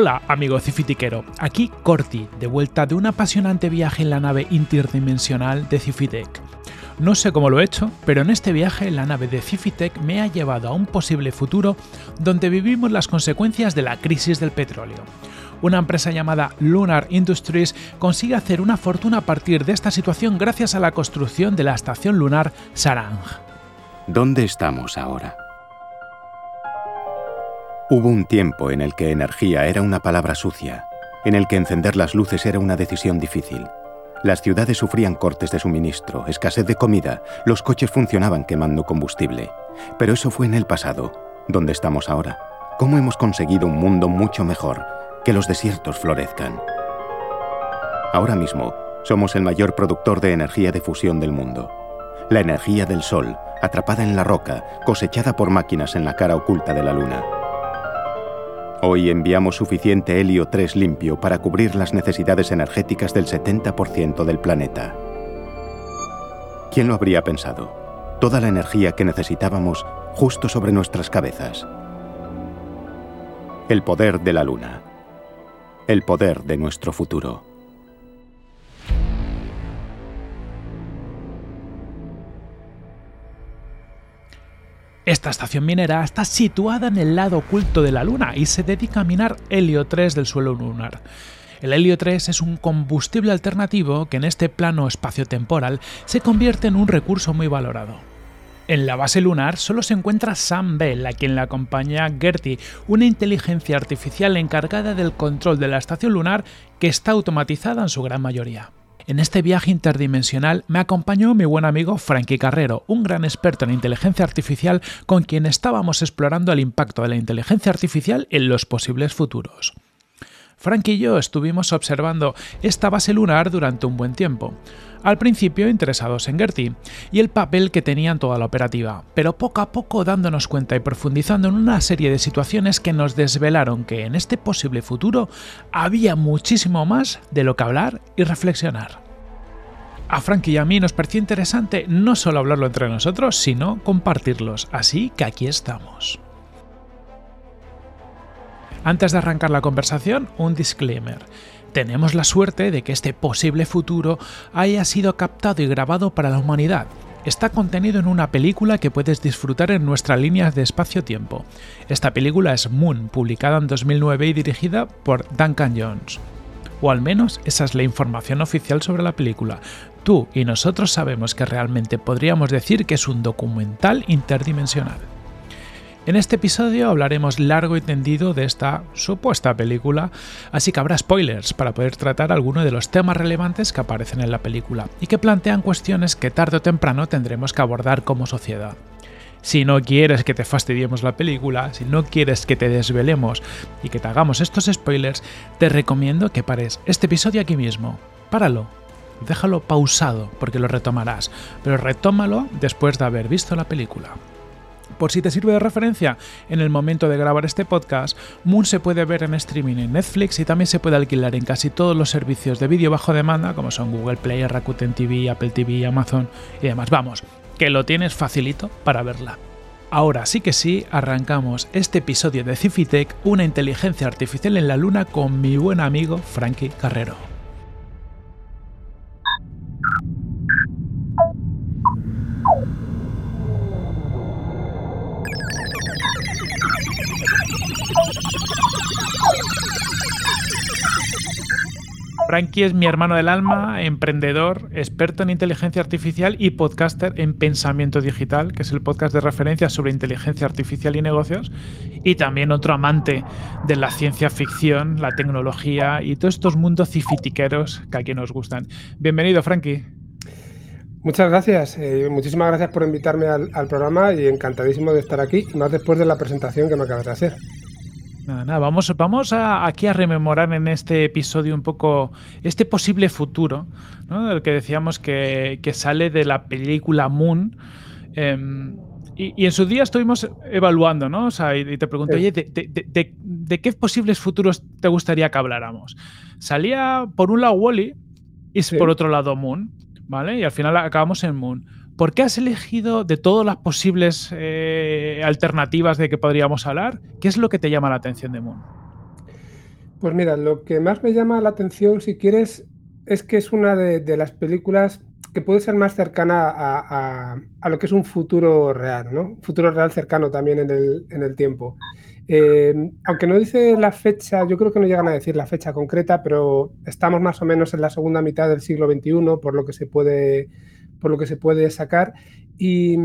Hola, amigo cifitiquero. Aquí Corti, de vuelta de un apasionante viaje en la nave interdimensional de Cifitec. No sé cómo lo he hecho, pero en este viaje la nave de Cifitec me ha llevado a un posible futuro donde vivimos las consecuencias de la crisis del petróleo. Una empresa llamada Lunar Industries consigue hacer una fortuna a partir de esta situación gracias a la construcción de la estación lunar Sarang. ¿Dónde estamos ahora? Hubo un tiempo en el que energía era una palabra sucia, en el que encender las luces era una decisión difícil. Las ciudades sufrían cortes de suministro, escasez de comida, los coches funcionaban quemando combustible. Pero eso fue en el pasado. ¿Dónde estamos ahora? ¿Cómo hemos conseguido un mundo mucho mejor? Que los desiertos florezcan. Ahora mismo, somos el mayor productor de energía de fusión del mundo. La energía del Sol, atrapada en la roca, cosechada por máquinas en la cara oculta de la Luna. Hoy enviamos suficiente helio 3 limpio para cubrir las necesidades energéticas del 70% del planeta. ¿Quién lo habría pensado? Toda la energía que necesitábamos justo sobre nuestras cabezas. El poder de la Luna. El poder de nuestro futuro. Esta estación minera está situada en el lado oculto de la Luna y se dedica a minar helio 3 del suelo lunar. El helio 3 es un combustible alternativo que en este plano espaciotemporal se convierte en un recurso muy valorado. En la base lunar solo se encuentra Sam Bell, a quien la acompaña Gertie, una inteligencia artificial encargada del control de la estación lunar que está automatizada en su gran mayoría. En este viaje interdimensional me acompañó mi buen amigo Frankie Carrero, un gran experto en inteligencia artificial con quien estábamos explorando el impacto de la inteligencia artificial en los posibles futuros. Frank y yo estuvimos observando esta base lunar durante un buen tiempo. Al principio interesados en Gertie y el papel que tenía en toda la operativa, pero poco a poco dándonos cuenta y profundizando en una serie de situaciones que nos desvelaron que en este posible futuro había muchísimo más de lo que hablar y reflexionar. A Frank y a mí nos pareció interesante no solo hablarlo entre nosotros, sino compartirlos, así que aquí estamos. Antes de arrancar la conversación, un disclaimer. Tenemos la suerte de que este posible futuro haya sido captado y grabado para la humanidad. Está contenido en una película que puedes disfrutar en nuestra línea de espacio-tiempo. Esta película es Moon, publicada en 2009 y dirigida por Duncan Jones. O al menos esa es la información oficial sobre la película. Tú y nosotros sabemos que realmente podríamos decir que es un documental interdimensional. En este episodio hablaremos largo y tendido de esta supuesta película, así que habrá spoilers para poder tratar algunos de los temas relevantes que aparecen en la película y que plantean cuestiones que tarde o temprano tendremos que abordar como sociedad. Si no quieres que te fastidiemos la película, si no quieres que te desvelemos y que te hagamos estos spoilers, te recomiendo que pares este episodio aquí mismo. Páralo, déjalo pausado porque lo retomarás, pero retómalo después de haber visto la película. Por si te sirve de referencia, en el momento de grabar este podcast, Moon se puede ver en streaming en Netflix y también se puede alquilar en casi todos los servicios de vídeo bajo demanda, como son Google Play, Rakuten TV, Apple TV, Amazon y demás. Vamos, que lo tienes facilito para verla. Ahora sí que sí, arrancamos este episodio de Cifitech, una inteligencia artificial en la luna con mi buen amigo Frankie Carrero. Frankie es mi hermano del alma, emprendedor, experto en inteligencia artificial y podcaster en Pensamiento Digital, que es el podcast de referencia sobre inteligencia artificial y negocios, y también otro amante de la ciencia ficción, la tecnología y todos estos mundos cifitiqueros que aquí nos gustan. Bienvenido, Frankie. Muchas gracias, eh, muchísimas gracias por invitarme al, al programa y encantadísimo de estar aquí, más después de la presentación que me acabas de hacer. Nada, nada, vamos, vamos a, aquí a rememorar en este episodio un poco este posible futuro, ¿no? Del que decíamos que, que sale de la película Moon. Em, y, y, en su día estuvimos evaluando, ¿no? O sea, y, y te pregunto, sí. oye, de, de, de, de, qué posibles futuros te gustaría que habláramos? Salía por un lado Wally y sí. por otro lado Moon, ¿vale? Y al final acabamos en Moon. ¿Por qué has elegido de todas las posibles eh, alternativas de que podríamos hablar? ¿Qué es lo que te llama la atención de Moon? Pues mira, lo que más me llama la atención, si quieres, es que es una de, las películas que puede ser más cercana a, lo que es un futuro real, ¿no? Un futuro real cercano también en el, tiempo. Eh, aunque no dice la fecha, yo creo que no llegan a decir la fecha concreta, pero estamos más o menos en la segunda mitad del siglo XXI, por lo que se puede, por lo que se puede sacar. Y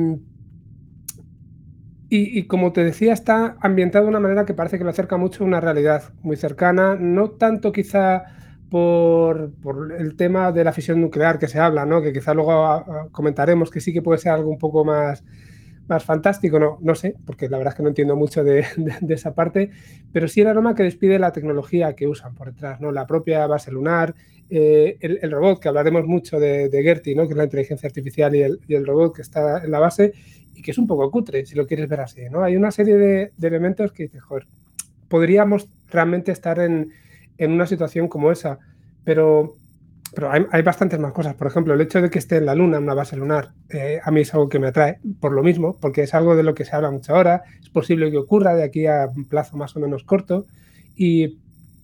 y, como te decía, está ambientado de una manera que parece que lo acerca mucho a una realidad muy cercana, no tanto quizá por, el tema de la fisión nuclear que se habla, ¿no? que quizá luego comentaremos que sí que puede ser algo un poco más, más fantástico, no, no sé, porque la verdad es que no entiendo mucho de, esa parte, pero sí el aroma que despide la tecnología que usan por detrás, ¿no? la propia base lunar, eh, el, robot, que hablaremos mucho de, de Gertie, ¿no? que es la inteligencia artificial y el, y robot que está en la base, y que es un poco cutre, si lo quieres ver así, ¿no? Hay una serie de, elementos que dices, joder, podríamos realmente estar en, una situación como esa, pero, pero hay, bastantes más cosas. Por ejemplo, el hecho de que esté en la Luna, en una base lunar, eh, a mí es algo que me atrae, por lo mismo, porque es algo de lo que se habla mucho ahora, es posible que ocurra de aquí a un plazo más o menos corto, y,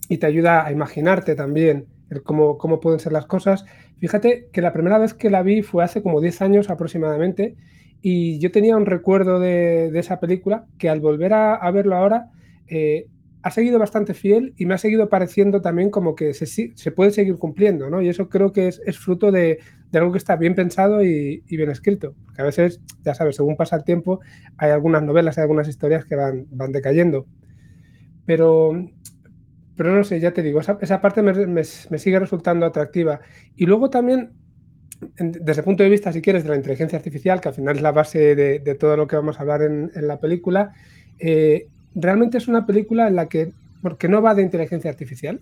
te ayuda a imaginarte también cómo, cómo pueden ser las cosas. Fíjate que la primera vez que la vi fue hace como 10 años aproximadamente, y yo tenía un recuerdo de, esa película que al volver a, verlo ahora eh, ha seguido bastante fiel y me ha seguido pareciendo también como que se, puede seguir cumpliendo, ¿no? Y eso creo que es, fruto de, algo que está bien pensado y, bien escrito. Porque a veces, ya sabes, según pasa el tiempo, hay algunas novelas, hay algunas historias que van, van decayendo. Pero, pero no sé, ya te digo, esa, parte me, me sigue resultando atractiva. Y luego también desde el punto de vista, si quieres, de la inteligencia artificial, que al final es la base de, todo lo que vamos a hablar en, la película, eh, realmente es una película en la que, porque no va de inteligencia artificial,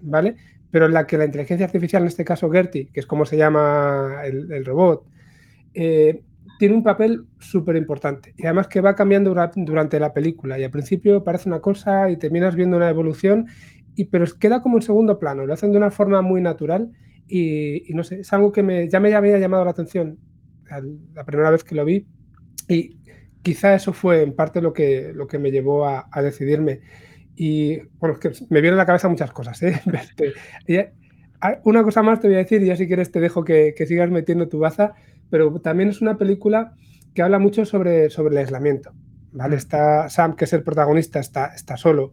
¿vale? Pero en la que la inteligencia artificial, en este caso Gertie, que es como se llama el, robot, eh, tiene un papel súper importante y además que va cambiando durante la película y al principio parece una cosa y terminas viendo una evolución, y, pero queda como en segundo plano, lo hacen de una forma muy natural y, no sé, es algo que me, ya me había llamado la atención la primera vez que lo vi y quizá eso fue en parte lo que, lo que me llevó a, decidirme. Y bueno, es que me vienen a la cabeza muchas cosas. ¿eh? una cosa más te voy a decir y ya si quieres te dejo que, sigas metiendo tu baza, pero también es una película que habla mucho sobre, sobre el aislamiento. ¿vale? Mm. Está Sam, que es el protagonista, está, está solo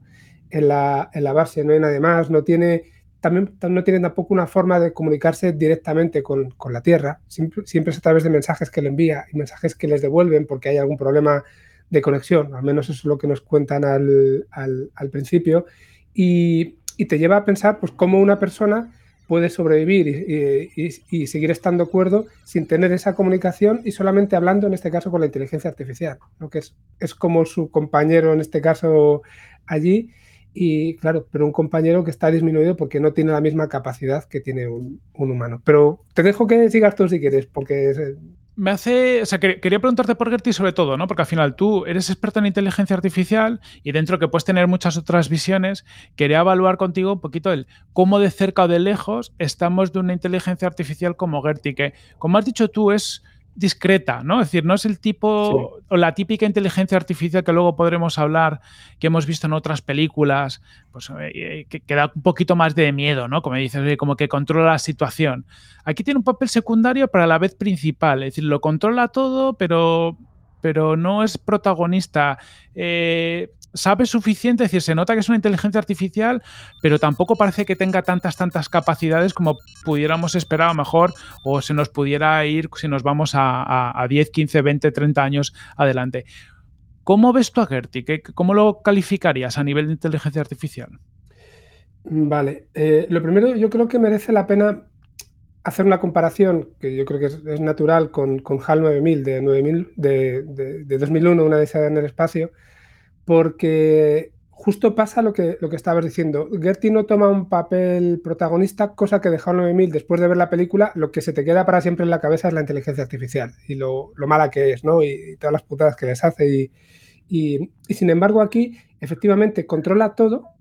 en la, en la base, no hay nadie más, no tiene también no tienen tampoco una forma de comunicarse directamente con, la Tierra. Siempre, es a través de mensajes que le envía y mensajes que les devuelven porque hay algún problema de conexión. Al menos eso es lo que nos cuentan al, principio. Y, te lleva a pensar pues, cómo una persona puede sobrevivir y, seguir estando cuerdo sin tener esa comunicación y solamente hablando, en este caso, con la inteligencia artificial, que es, es como su compañero, en este caso, allí y claro, pero un compañero que está disminuido porque no tiene la misma capacidad que tiene un, humano. Pero te dejo que sigas tú si quieres, porque... Me hace, o sea, quería preguntarte por Gertie sobre todo, ¿no? Porque al final tú eres experto en inteligencia artificial y dentro que puedes tener muchas otras visiones, quería evaluar contigo un poquito el cómo de cerca o de lejos estamos de una inteligencia artificial como Gertie, que como has dicho tú es discreta, ¿no? Es decir, no es el tipo o la típica inteligencia artificial que luego podremos hablar, que hemos visto en otras películas, pues eh, que, da un poquito más de miedo, ¿no? Como dices, como que controla la situación. Aquí tiene un papel secundario, pero a la vez principal, es decir, lo controla todo, pero pero no es protagonista. Eh, sabe suficiente, es decir, se nota que es una inteligencia artificial, pero tampoco parece que tenga tantas, tantas capacidades como pudiéramos esperar a lo mejor o se nos pudiera ir si nos vamos a, 10, 15, 20, 30 años adelante. ¿Cómo ves tú a? ¿Cómo lo calificarías a nivel de inteligencia artificial? Vale, eh, lo primero yo creo que merece la pena hacer una comparación, que yo creo que es, natural, con, HAL 9000 de, 9000 de, de, 2001, una de esas en el espacio, porque justo pasa lo que, lo que estabas diciendo. Gertie no toma un papel protagonista, cosa que de HAL 9000, después de ver la película, lo que se te queda para siempre en la cabeza es la inteligencia artificial y lo, lo mala que es, ¿no? Y, todas las putadas que les hace. Y, y sin embargo aquí, efectivamente, controla todo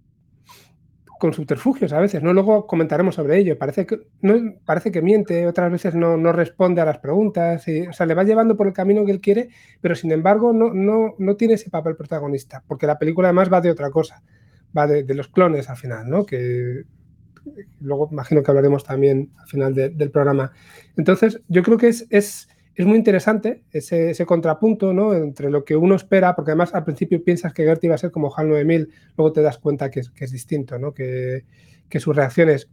con subterfugios a veces, ¿no? Luego comentaremos sobre ello. Parece que, no, parece que miente, otras veces no, no responde a las preguntas, y, o sea, le va llevando por el camino que él quiere, pero sin embargo no, no, no tiene ese papel protagonista, porque la película además va de otra cosa. va de, los clones al final, ¿no? Que luego imagino que hablaremos también al final del programa. Entonces, yo creo que es, es, es muy interesante ese, contrapunto ¿no? entre lo que uno espera, porque además al principio piensas que Gertie va a ser como HAL 9000, luego te das cuenta que es, distinto, ¿no? que, sus reacciones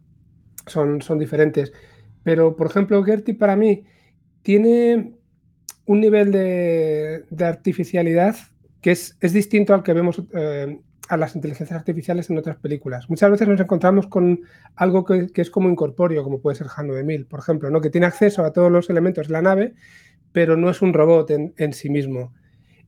son, son diferentes. Pero, por ejemplo, Gertie para mí tiene un nivel de, artificialidad que es, es, distinto al que vemos eh, a las inteligencias artificiales en otras películas. Muchas veces nos encontramos con algo que, es como incorpóreo, como puede ser Han 9000, por ejemplo, ¿no? que tiene acceso a todos los elementos de la nave, pero no es un robot en, sí mismo.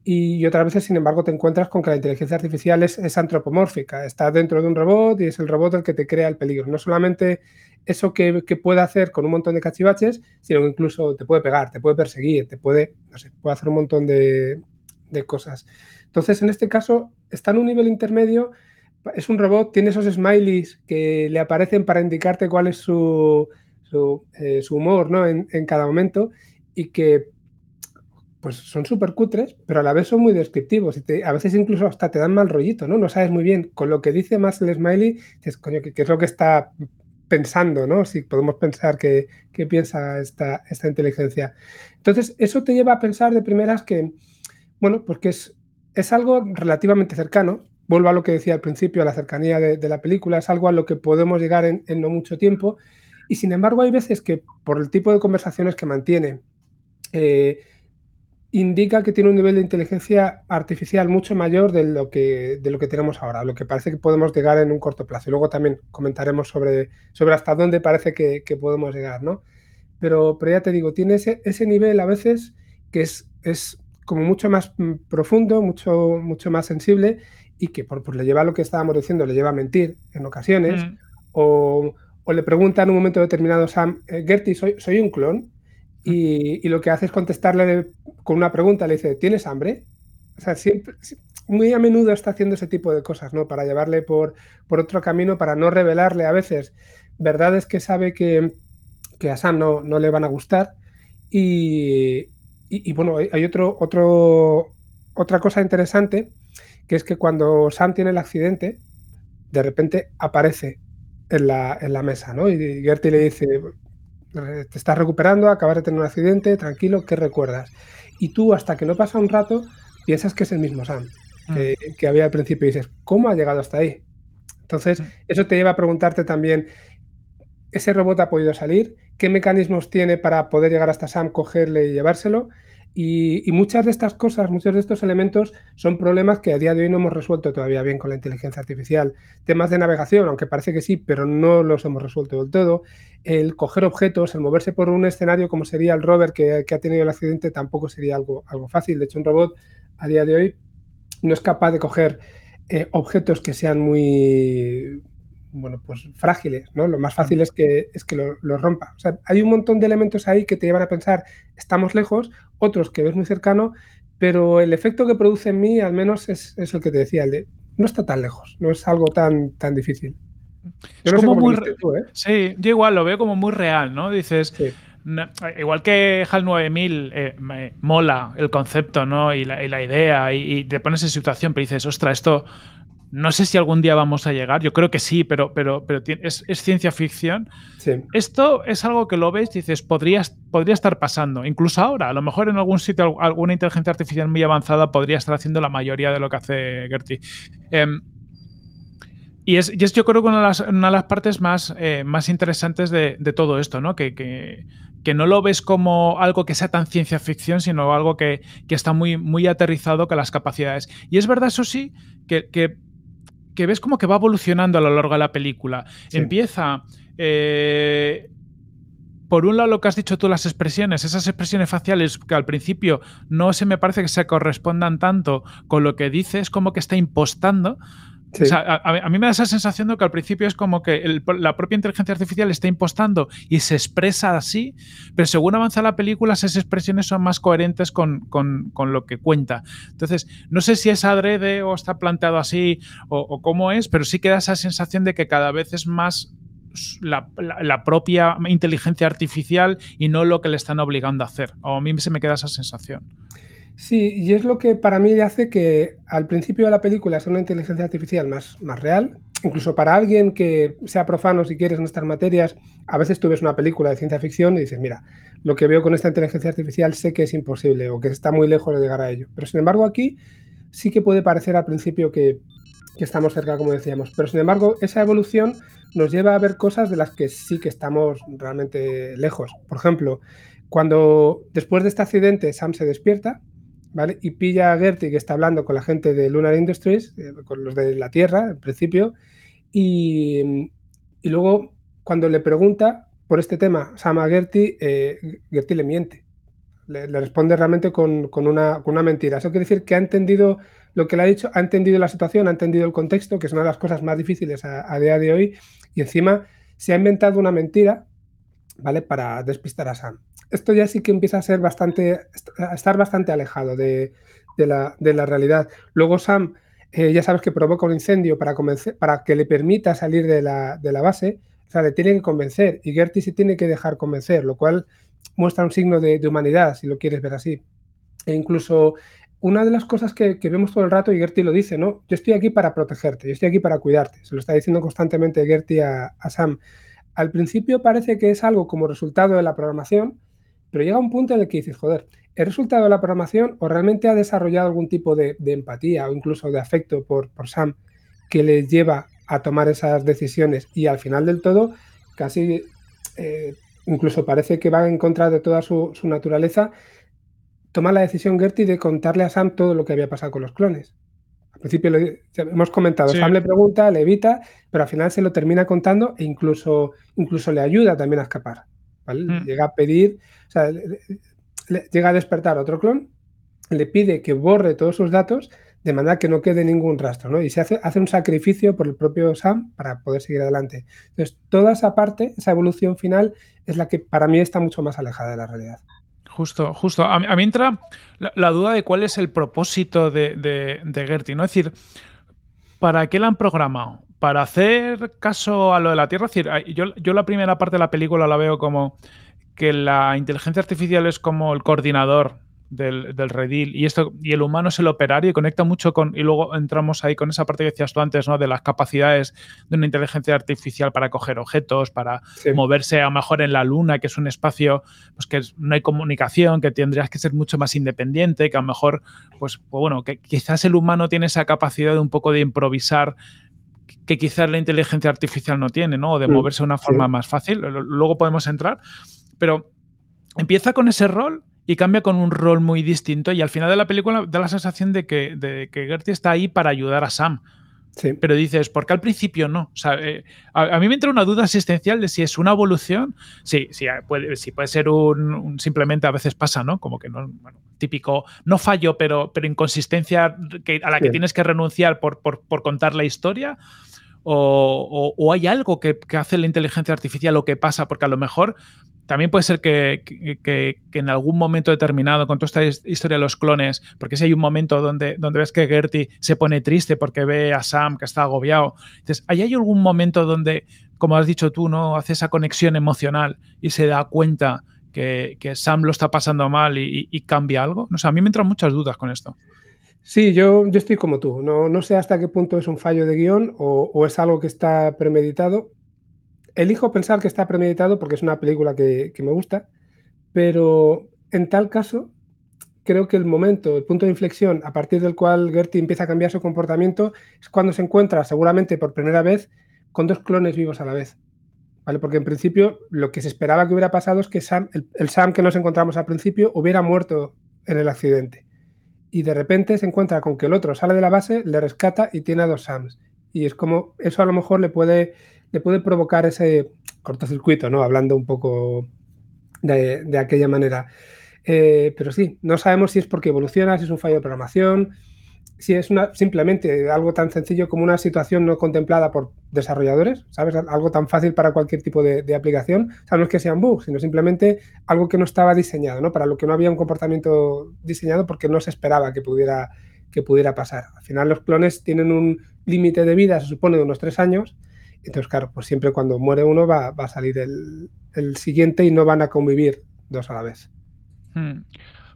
Y, otras veces, sin embargo, te encuentras con que la inteligencia artificial es, antropomórfica, está dentro de un robot y es el robot el que te crea el peligro. No solamente eso que, puede hacer con un montón de cachivaches, sino que incluso te puede pegar, te puede perseguir, te puede, no sé, puede hacer un montón de, de cosas. Entonces, en este caso, está en un nivel intermedio, es un robot, tiene esos smileys que le aparecen para indicarte cuál es su, su, eh, humor ¿no? en, cada momento y que pues son súper cutres, pero a la vez son muy descriptivos y a veces incluso hasta te dan mal rollito, ¿no? No sabes muy bien con lo que dice más el smiley, dices, coño, ¿qué, es lo que está pensando, ¿no? Si podemos pensar qué piensa esta, esta inteligencia. Entonces, eso te lleva a pensar de primeras que, bueno, porque es, es algo relativamente cercano. Vuelvo a lo que decía al principio, a la cercanía de, la película, es algo a lo que podemos llegar en, no mucho tiempo. Y sin embargo, hay veces que por el tipo de conversaciones que mantiene, eh, indica que tiene un nivel de inteligencia artificial mucho mayor de lo que, de lo que tenemos ahora, lo que parece que podemos llegar en un corto plazo. Y luego también comentaremos sobre, sobre hasta dónde parece que, podemos llegar, ¿no? Pero, pero ya te digo, tiene ese, ese nivel a veces que es, es como mucho más mm, profundo, mucho, mucho más sensible y que por, pues le lleva a lo que estábamos diciendo, le lleva a mentir en ocasiones mm. o, le pregunta en un momento determinado Sam, eh, Gertie, soy, soy un clon mm. y, lo que hace es contestarle con una pregunta, le dice, ¿tienes hambre? O sea, siempre, muy a menudo está haciendo ese tipo de cosas, ¿no? Para llevarle por, por otro camino, para no revelarle a veces verdades que sabe que, que a Sam no, no le van a gustar y, y, bueno, hay otro, otro, otra cosa interesante, que es que cuando Sam tiene el accidente, de repente aparece en la, en la mesa, ¿no? Y Gertie le dice, te estás recuperando, acabas de tener un accidente, tranquilo, ¿qué recuerdas? Y tú, hasta que no pasa un rato, piensas que es el mismo Sam que, mm. que había al principio y dices, ¿cómo ha llegado hasta ahí? Entonces, mm. eso te lleva a preguntarte también, ¿ese robot ha podido salir? Qué mecanismos tiene para poder llegar hasta Sam, cogerle y llevárselo. Y, muchas de estas cosas, muchos de estos elementos son problemas que a día de hoy no hemos resuelto todavía bien con la inteligencia artificial. Temas de navegación, aunque parece que sí, pero no los hemos resuelto del todo. El coger objetos, el moverse por un escenario como sería el rover que, ha tenido el accidente, tampoco sería algo, algo fácil. De hecho, un robot a día de hoy no es capaz de coger eh, objetos que sean muy bueno, pues frágiles, ¿no? Lo más fácil es que, es que lo, rompa. O sea, hay un montón de elementos ahí que te llevan a pensar, estamos lejos, otros que ves muy cercano, pero el efecto que produce en mí, al menos, es, es el que te decía, el de no está tan lejos, no es algo tan, tan difícil. es como muy, ¿eh? Sí, yo igual lo veo como muy real, ¿no? Dices, igual que HAL 9000 eh, me mola el concepto, ¿no? Y la, y la idea, y, y, te pones en situación, pero dices, ostra, esto no sé si algún día vamos a llegar, yo creo que sí, pero, pero, pero es, ciencia ficción. Esto es algo que lo ves y dices, podría, podría estar pasando. Incluso ahora, a lo mejor en algún sitio, alguna inteligencia artificial muy avanzada podría estar haciendo la mayoría de lo que hace Gertie. Em, y, es, yo creo que una de las, una de las partes más, eh, más interesantes de, todo esto, ¿no? Que, que, no lo ves como algo que sea tan ciencia ficción, sino algo que, está muy, muy aterrizado con las capacidades. Y es verdad, eso sí, que que ves como que va evolucionando a lo largo de la película. Empieza. Eh, por un lado, lo que has dicho tú, las expresiones, esas expresiones faciales que al principio no se me parece que se correspondan tanto con lo que dice, es como que está impostando a, mí me da esa sensación de que al principio es como que la propia inteligencia artificial está impostando y se expresa así, pero según avanza la película, esas expresiones son más coherentes con, lo que cuenta. Entonces, no sé si es adrede o está planteado así o, cómo es, pero sí queda esa sensación de que cada vez es más la, propia inteligencia artificial y no lo que le están obligando a hacer. O a mí se me queda esa sensación. Sí, y es lo que para mí hace que al principio de la película sea una inteligencia artificial más, más real. Incluso para alguien que sea profano, si quieres, en estas materias, a veces tú ves una película de ciencia ficción y dices, mira, lo que veo con esta inteligencia artificial sé que es imposible o que está muy lejos de llegar a ello. Pero sin embargo aquí sí que puede parecer al principio que, que estamos cerca, como decíamos. Pero sin embargo, esa evolución nos lleva a ver cosas de las que sí que estamos realmente lejos. Por ejemplo, cuando después de este accidente Sam se despierta, y pilla a Gertie que está hablando con la gente de Lunar Industries, eh, con los de la Tierra, en principio, y, luego cuando le pregunta por este tema Sam a Gertie, eh, Gertie le miente. Le, responde realmente con, una, mentira. Eso quiere decir que ha entendido lo que le ha dicho, ha entendido la situación, ha entendido el contexto, que es una de las cosas más difíciles a, a día de hoy, y encima se ha inventado una mentira, ¿vale? Para despistar a Sam esto ya sí que empieza a ser bastante, a estar bastante alejado de, la, realidad. Luego Sam, eh, ya sabes que provoca un incendio para, convencer, para que le permita salir de la, base, o sea, le tiene que convencer y Gertie se tiene que dejar convencer, lo cual muestra un signo de, humanidad, si lo quieres ver así. E incluso una de las cosas que, vemos todo el rato, y Gertie lo dice, ¿no? Yo estoy aquí para protegerte, yo estoy aquí para cuidarte. Se lo está diciendo constantemente Gertie a, a Sam. Al principio parece que es algo como resultado de la programación, pero llega un punto en el que dices, joder, ¿es resultado de la programación o realmente ha desarrollado algún tipo de, empatía o incluso de afecto por, Sam que le lleva a tomar esas decisiones? Y al final del todo, casi eh, incluso parece que va en contra de toda su, naturaleza, toma la decisión Gertie de contarle a Sam todo lo que había pasado con los clones. Al principio lo, hemos comentado, Sam le pregunta, le evita, pero al final se lo termina contando e incluso, incluso le ayuda también a escapar. Mm. Llega a pedir, o sea, llega a despertar otro clon, le pide que borre todos sus datos de manera que no quede ningún rastro, ¿no? Y se hace, hace un sacrificio por el propio Sam para poder seguir adelante. Entonces, toda esa parte, esa evolución final, es la que para mí está mucho más alejada de la realidad. Justo, justo. A mí, entra la, duda de cuál es el propósito de, de, Gertie, ¿no? Es decir, ¿para qué la han programado? Para hacer caso a lo de la Tierra, es decir, yo, yo la primera parte de la película la veo como que la inteligencia artificial es como el coordinador del, del, redil y esto y el humano es el operario y conecta mucho con y luego entramos ahí con esa parte que decías tú antes no de las capacidades de una inteligencia artificial para coger objetos para moverse a lo mejor en la luna que es un espacio pues que no hay comunicación que tendrías que ser mucho más independiente que a lo mejor pues, pues bueno que quizás el humano tiene esa capacidad de un poco de improvisar que quizás la inteligencia artificial no tiene, ¿no? O de mm, moverse de una forma más fácil. Luego podemos entrar. Pero empieza con ese rol y cambia con un rol muy distinto. Y al final de la película da la sensación de que, de que Gertie está ahí para ayudar a Sam. Sí. Pero dices, ¿por qué al principio no? O sea, eh, a, mí me entra una duda existencial de si es una evolución. Sí, sí puede, puede ser un, Simplemente a veces pasa, ¿no? Como que no. Bueno, típico. No fallo, pero, pero inconsistencia que, a la que tienes que renunciar por, por, por contar la historia o, hay algo que, hace la inteligencia artificial o que pasa, porque a lo mejor también puede ser que, en algún momento determinado, con toda esta historia de los clones, porque si hay un momento donde, donde ves que Gertie se pone triste porque ve a Sam que está agobiado, entonces, ¿hay, ¿hay algún momento donde, como has dicho tú, no hace esa conexión emocional y se da cuenta que, Sam lo está pasando mal y, cambia algo? No sé, a mí me entran muchas dudas con esto. Sí, yo, yo estoy como tú. No, no sé hasta qué punto es un fallo de guion o, es algo que está premeditado. Elijo pensar que está premeditado porque es una película que, me gusta, pero en tal caso, creo que el momento, el punto de inflexión a partir del cual Gertie empieza a cambiar su comportamiento es cuando se encuentra, seguramente por primera vez, con dos clones vivos a la vez. ¿Vale? Porque en principio lo que se esperaba que hubiera pasado es que el Sam que nos encontramos al principio hubiera muerto en el accidente y de repente se encuentra con que el otro sale de la base, le rescata y tiene a dos SAMs. Y es como, eso a lo mejor le puede, le puede provocar ese cortocircuito, ¿no? Hablando un poco de, de aquella manera. Eh, pero sí, no sabemos si es porque evoluciona, si es un fallo de programación, si es una, simplemente algo tan sencillo como una situación no contemplada por desarrolladores, ¿sabes? Algo tan fácil para cualquier tipo de, aplicación. O no es que sean bugs, sino simplemente algo que no estaba diseñado, ¿no? Para lo que no había un comportamiento diseñado porque no se esperaba que pudiera, que pudiera pasar. Al final los clones tienen un límite de vida, se supone, de unos tres años. Entonces, claro, pues siempre cuando muere uno va, a salir el, siguiente y no van a convivir dos a la vez. Hmm.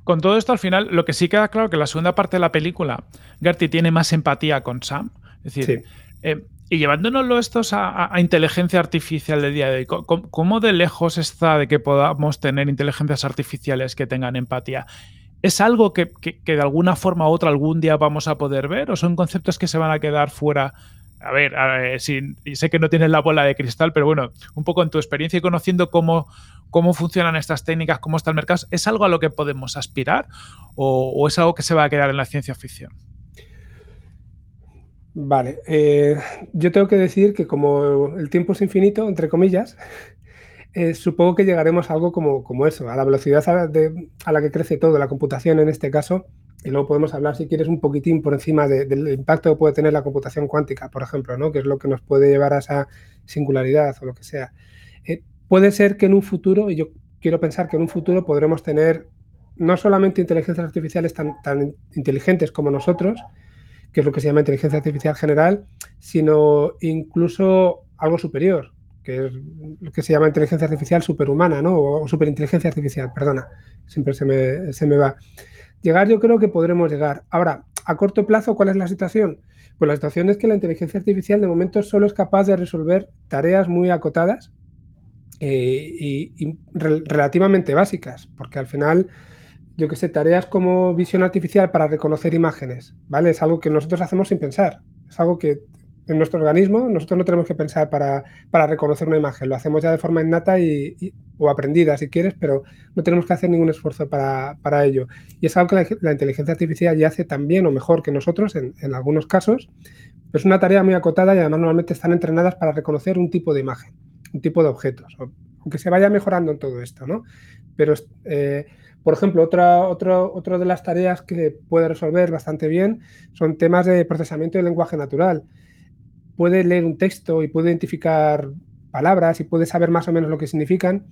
Con todo esto al final, lo que sí queda claro que la segunda parte de la película, Gertie tiene más empatía con Sam. Es decir, eh, y llevándonoslo estos a, inteligencia artificial del día de hoy, ¿cómo, de lejos está de que podamos tener inteligencias artificiales que tengan empatía? ¿Es algo que, de alguna forma u otra algún día vamos a poder ver? ¿O son conceptos que se van a quedar fuera? A ver, sé que no tienes la bola de cristal, pero bueno, un poco en tu experiencia y conociendo cómo, cómo funcionan estas técnicas, cómo está el mercado, ¿es algo a lo que podemos aspirar o es algo que se va a quedar en la ciencia ficción? Vale, eh, yo tengo que decir que como el tiempo es infinito, entre comillas, eh, supongo que llegaremos a algo como, como eso, a la velocidad a, la que crece todo, la computación en este caso, y luego podemos hablar, si quieres, un poquitín por encima del impacto que puede tener la computación cuántica, por ejemplo, ¿no? que es lo que nos puede llevar a esa singularidad o lo que sea. Eh, puede ser que en un futuro, y yo quiero pensar que en un futuro podremos tener no solamente inteligencias artificiales tan, tan inteligentes como nosotros, que es lo que se llama inteligencia artificial general, sino incluso algo superior, que es lo que se llama inteligencia artificial superhumana, ¿no? O superinteligencia artificial, perdona, siempre se me, se me va. Llegar yo creo que podremos llegar. Ahora, a corto plazo, ¿cuál es la situación? Pues la situación es que la inteligencia artificial de momento solo es capaz de resolver tareas muy acotadas eh, y, relativamente básicas, porque al final yo que sé, tareas como visión artificial para reconocer imágenes, ¿vale? Es algo que nosotros hacemos sin pensar. Es algo que en nuestro organismo nosotros no tenemos que pensar para, reconocer una imagen. Lo hacemos ya de forma innata y, o aprendida, si quieres, pero no tenemos que hacer ningún esfuerzo para, ello. Y es algo que la, inteligencia artificial ya hace tan bien o mejor que nosotros en, en algunos casos. Pero es una tarea muy acotada y además normalmente están entrenadas para reconocer un tipo de imagen, un tipo de objetos. Aunque se vaya mejorando en todo esto, ¿no? Pero... Eh, por ejemplo, otra, otra, de las tareas que puede resolver bastante bien son temas de procesamiento de lenguaje natural. Puede leer un texto y puede identificar palabras y puede saber más o menos lo que significan,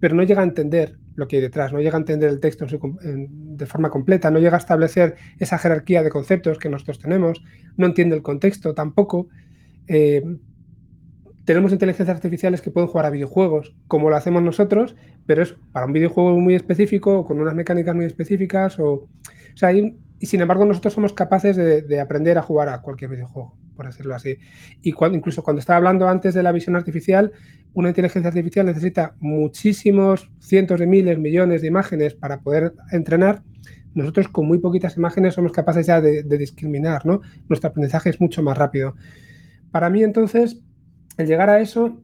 pero no llega a entender lo que hay detrás, no llega a entender el texto de forma completa, no llega a establecer esa jerarquía de conceptos que nosotros tenemos, no entiende el contexto tampoco. Eh, tenemos inteligencias artificiales que pueden jugar a videojuegos, como lo hacemos nosotros, pero es para un videojuego muy específico, con unas mecánicas muy específicas, o, sin embargo nosotros somos capaces de, aprender a jugar a cualquier videojuego, por decirlo así. Y cuando, incluso cuando estaba hablando antes de la visión artificial, una inteligencia artificial necesita muchísimos cientos de miles, millones de imágenes para poder entrenar. Nosotros con muy poquitas imágenes somos capaces ya de, de discriminar, ¿no? Nuestro aprendizaje es mucho más rápido. Para mí entonces el llegar a eso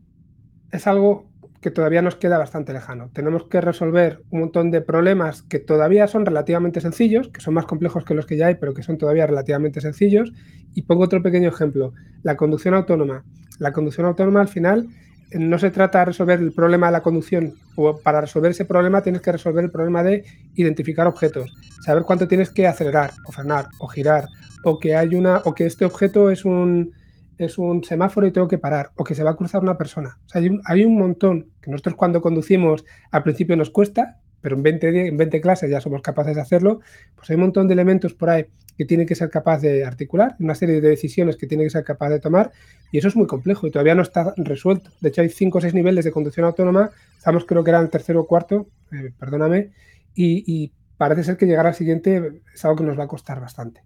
es algo que todavía nos queda bastante lejano. Tenemos que resolver un montón de problemas que todavía son relativamente sencillos, que son más complejos que los que ya hay, pero que son todavía relativamente sencillos. Y pongo otro pequeño ejemplo, la conducción autónoma. La conducción autónoma al final eh, no se trata de resolver el problema de la conducción, o para resolver ese problema tienes que resolver el problema de identificar objetos, saber cuánto tienes que acelerar o frenar o girar, o que hay una, o que este objeto es un es un semáforo y tengo que parar, o que se va a cruzar una persona. O sea, hay un, montón que nosotros cuando conducimos al principio nos cuesta, pero en 20, en 20 clases ya somos capaces de hacerlo, pues hay un montón de elementos por ahí que tiene que ser capaz de articular, una serie de decisiones que tiene que ser capaz de tomar, y eso es muy complejo y todavía no está resuelto. De hecho, hay cinco o seis niveles de conducción autónoma, estamos creo que era el tercero o cuarto, eh, perdóname, y, parece ser que llegar al siguiente es algo que nos va a costar bastante.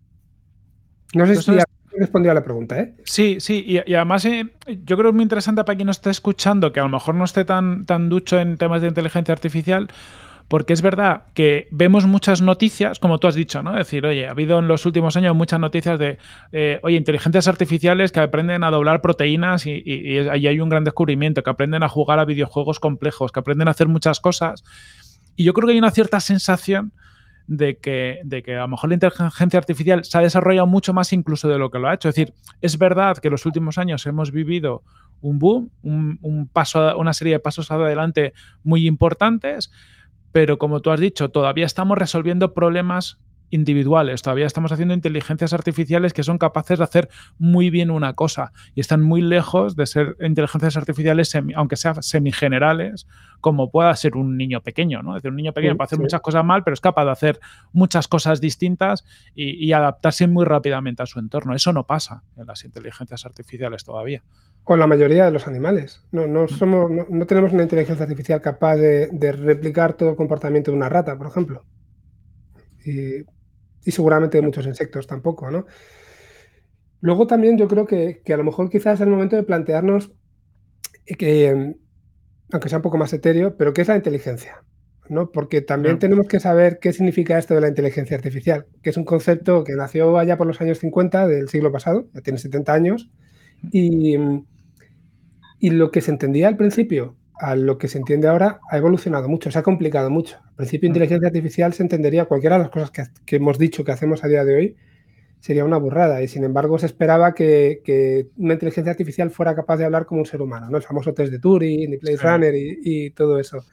No sé si respondido a la pregunta, ¿eh? Sí, sí, y, además eh, yo creo que es muy interesante para quien nos esté escuchando, que a lo mejor no esté tan, tan ducho en temas de inteligencia artificial, porque es verdad que vemos muchas noticias, como tú has dicho, ¿no? Es decir, oye, ha habido en los últimos años muchas noticias de, eh, oye, inteligencias artificiales que aprenden a doblar proteínas y, ahí hay un gran descubrimiento, que aprenden a jugar a videojuegos complejos, que aprenden a hacer muchas cosas. Y yo creo que hay una cierta sensación de que, de que a lo mejor la inteligencia artificial se ha desarrollado mucho más incluso de lo que lo ha hecho. Es decir, es verdad que en los últimos años hemos vivido un boom, un, paso, una serie de pasos adelante muy importantes, pero como tú has dicho, todavía estamos resolviendo problemas individuales. Todavía estamos haciendo inteligencias artificiales que son capaces de hacer muy bien una cosa y están muy lejos de ser inteligencias artificiales, aunque sean semigenerales, como pueda ser un niño pequeño. ¿no? Es decir, un niño pequeño puede hacer muchas cosas mal, pero es capaz de hacer muchas cosas distintas y, adaptarse muy rápidamente a su entorno. Eso no pasa en las inteligencias artificiales todavía. Con la mayoría de los animales. No, no, mm. somos, no, tenemos una inteligencia artificial capaz de replicar todo el comportamiento de una rata, por ejemplo. y, seguramente de muchos insectos tampoco, ¿no? Luego también yo creo que, a lo mejor quizás es el momento de plantearnos que, aunque sea un poco más etéreo, pero ¿qué es la inteligencia? ¿no? Porque también tenemos que saber qué significa esto de la inteligencia artificial, que es un concepto que nació allá por los años 50 del siglo pasado, ya tiene 70 años, y, y lo que se entendía al principio a lo que se entiende ahora ha evolucionado mucho, se ha complicado mucho. Al principio, inteligencia artificial se entendería cualquiera de las cosas que, hemos dicho que hacemos a día de hoy, sería una burrada. Y sin embargo, se esperaba que, una inteligencia artificial fuera capaz de hablar como un ser humano, ¿no? El famoso test de Turing, y Play Runner y, todo eso.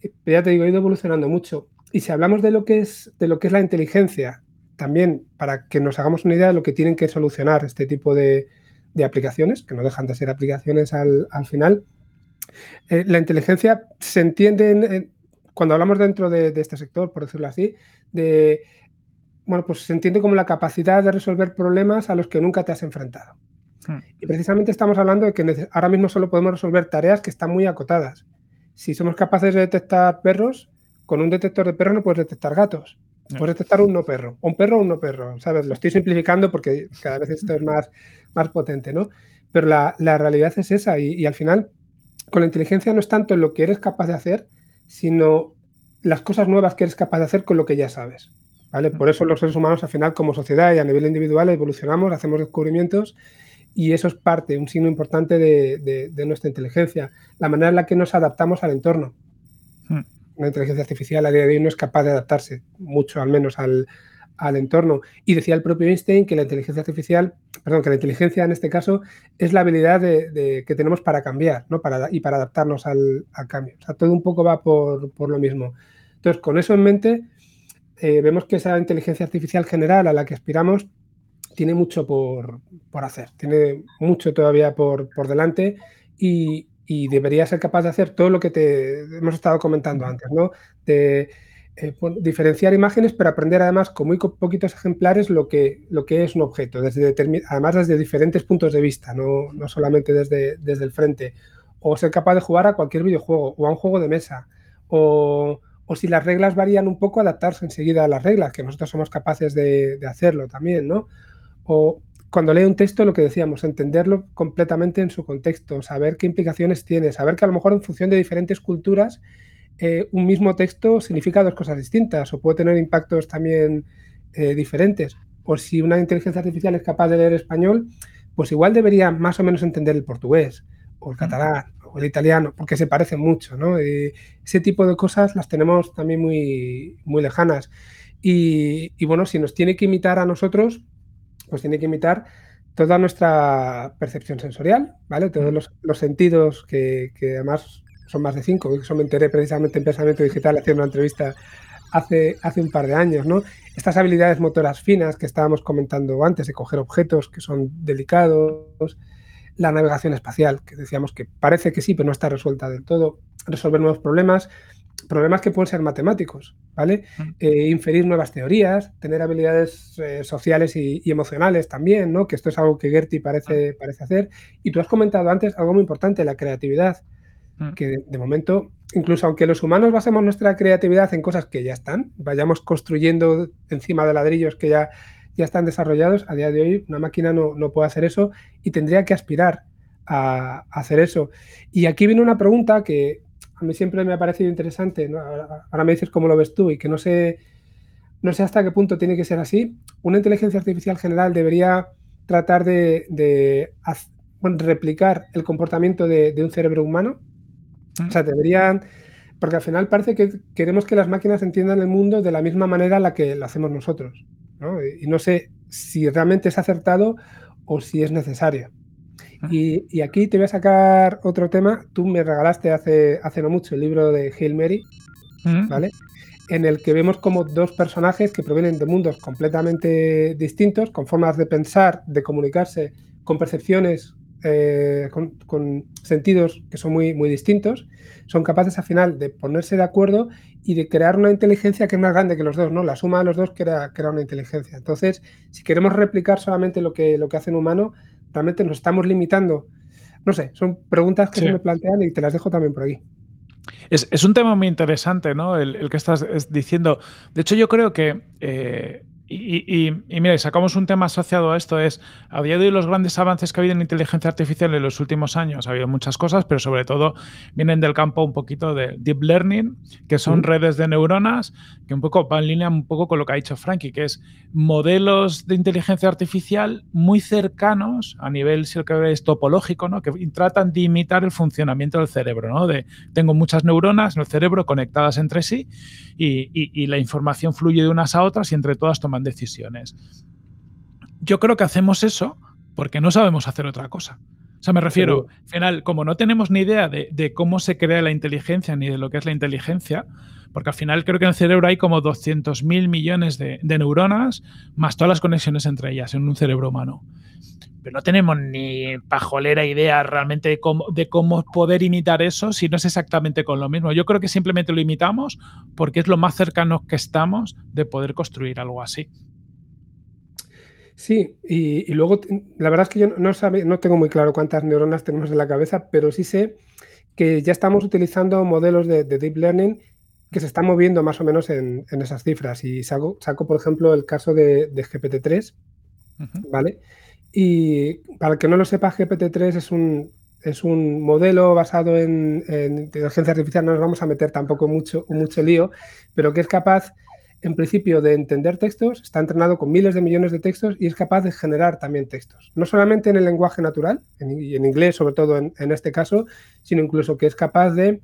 Pero ya te digo, ha ido evolucionando mucho. Y si hablamos de lo que es, de lo que es la inteligencia, también para que nos hagamos una idea de lo que tienen que solucionar este tipo de, aplicaciones, que no dejan de ser aplicaciones al, final, eh, la inteligencia se entiende, cuando hablamos dentro de, este sector, por decirlo así, de, bueno, pues se entiende como la capacidad de resolver problemas a los que nunca te has enfrentado. Hmm. Y precisamente estamos hablando de que ahora mismo solo podemos resolver tareas que están muy acotadas si somos capaces de detectar perros, con un detector de perros no puedes detectar gatos. Puedes detectar un no perro, un perro o un no perro, ¿sabes? Lo estoy simplificando porque cada vez esto es más, más potente, ¿no? Pero la, realidad es esa y, al final con la inteligencia no es tanto lo que eres capaz de hacer, sino las cosas nuevas que eres capaz de hacer con lo que ya sabes. ¿vale? Por eso los seres humanos al final como sociedad y a nivel individual evolucionamos, hacemos descubrimientos y eso es parte, un signo importante de, nuestra inteligencia, la manera en la que nos adaptamos al entorno. Hmm. Una inteligencia artificial a día de hoy no es capaz de adaptarse mucho, al menos al, entorno. Y decía el propio Einstein que la inteligencia artificial, perdón, que la inteligencia en este caso es la habilidad de, que tenemos para cambiar ¿no? para, y para adaptarnos al, cambio. O sea, todo un poco va por, lo mismo. Entonces, con eso en mente, eh, vemos que esa inteligencia artificial general a la que aspiramos tiene mucho por, hacer, tiene mucho todavía por, delante y, debería ser capaz de hacer todo lo que te hemos estado comentando antes, ¿no? De eh, diferenciar imágenes, pero aprender además con muy poquitos ejemplares lo que, lo que es un objeto, desde además desde diferentes puntos de vista, no, no solamente desde, desde el frente. O ser capaz de jugar a cualquier videojuego o a un juego de mesa. O, o si las reglas varían un poco, adaptarse enseguida a las reglas, que nosotros somos capaces de, de hacerlo también, ¿no? o cuando leo un texto, lo que decíamos, entenderlo completamente en su contexto, saber qué implicaciones tiene, saber que a lo mejor en función de diferentes culturas eh, un mismo texto significa dos cosas distintas o puede tener impactos también eh, diferentes. O si una inteligencia artificial es capaz de leer español, pues igual debería más o menos entender el portugués o el catalán o el italiano, porque se parecen mucho, ¿no? ese tipo de cosas las tenemos también muy, muy lejanas. Y, y bueno, si nos tiene que imitar a nosotros, pues tiene que imitar toda nuestra percepción sensorial, ¿vale? Todos los, sentidos que, además son más de cinco, eso me enteré precisamente en Pensamiento Digital haciendo una entrevista hace, hace un par de años, ¿no? Estas habilidades motoras finas que estábamos comentando antes, de coger objetos que son delicados, la navegación espacial, que decíamos que parece que sí, pero no está resuelta del todo, resolver nuevos problemas, problemas que pueden ser matemáticos, ¿vale? Eh, inferir nuevas teorías, tener habilidades eh, sociales y, emocionales también, ¿no? Que esto es algo que Gertie parece, parece hacer. Y tú has comentado antes algo muy importante, la creatividad, que de, momento, incluso aunque los humanos basemos nuestra creatividad en cosas que ya están, vayamos construyendo encima de ladrillos que ya, ya están desarrollados, a día de hoy una máquina no, no puede hacer eso y tendría que aspirar a hacer eso. Y aquí viene una pregunta que, a mí siempre me ha parecido interesante, ahora me dices cómo lo ves tú y que no sé, no sé hasta qué punto tiene que ser así. Una inteligencia artificial general debería tratar de, replicar el comportamiento de, un cerebro humano. O sea, deberían, porque al final parece que queremos que las máquinas entiendan el mundo de la misma manera en la que lo hacemos nosotros. Y no sé si realmente es acertado o si es necesario. Y, aquí te voy a sacar otro tema. Tú me regalaste hace, hace no mucho el libro de Hail Mary, ¿vale? En el que vemos como dos personajes que provienen de mundos completamente distintos, con formas de pensar, de comunicarse, con percepciones, eh, con, sentidos que son muy, muy distintos, son capaces al final de ponerse de acuerdo y de crear una inteligencia que es más grande que los dos, ¿no? La suma de los dos crea, crea una inteligencia. Entonces, si queremos replicar solamente lo que, lo que hace un humano, realmente nos estamos limitando. No sé, son preguntas que se me plantean y te las dejo también por aquí. Es, un tema muy interesante, ¿no? El, que estás diciendo. De hecho, yo creo que eh, y, y, mira, sacamos un tema asociado a esto, es, a día de hoy los grandes avances que ha habido en inteligencia artificial en los últimos años, ha habido muchas cosas, pero sobre todo vienen del campo un poquito de deep learning, que son redes de neuronas, que un poco van en línea un poco con lo que ha dicho Frankie, que es modelos de inteligencia artificial muy cercanos a nivel, si lo que es topológico, ¿no? que tratan de imitar el funcionamiento del cerebro, ¿no? de tengo muchas neuronas en el cerebro conectadas entre sí y, y la información fluye de unas a otras y entre todas toman decisiones. Yo creo que hacemos eso porque no sabemos hacer otra cosa. O sea, me refiero, al final, como no tenemos ni idea de, cómo se crea la inteligencia ni de lo que es la inteligencia, porque al final creo que en el cerebro hay como 200.000 millones de, neuronas, más todas las conexiones entre ellas en un cerebro humano. Pero no tenemos ni pajolera idea realmente de cómo, de cómo poder imitar eso si no es exactamente con lo mismo. Yo creo que simplemente lo imitamos porque es lo más cercano que estamos de poder construir algo así. Sí, y, luego la verdad es que yo no, sabe, no tengo muy claro cuántas neuronas tenemos en la cabeza, pero sí sé que ya estamos utilizando modelos de, deep learning que se están moviendo más o menos en, esas cifras. Y saco, saco, por ejemplo, el caso de, GPT-3, ¿vale? Y para el que no lo sepa, GPT-3 es un, es un modelo basado en, inteligencia artificial, no nos vamos a meter tampoco mucho, mucho lío, pero que es capaz en principio de entender textos, está entrenado con miles de millones de textos y es capaz de generar también textos. No solamente en el lenguaje natural, y en inglés sobre todo en, este caso, sino incluso que es capaz de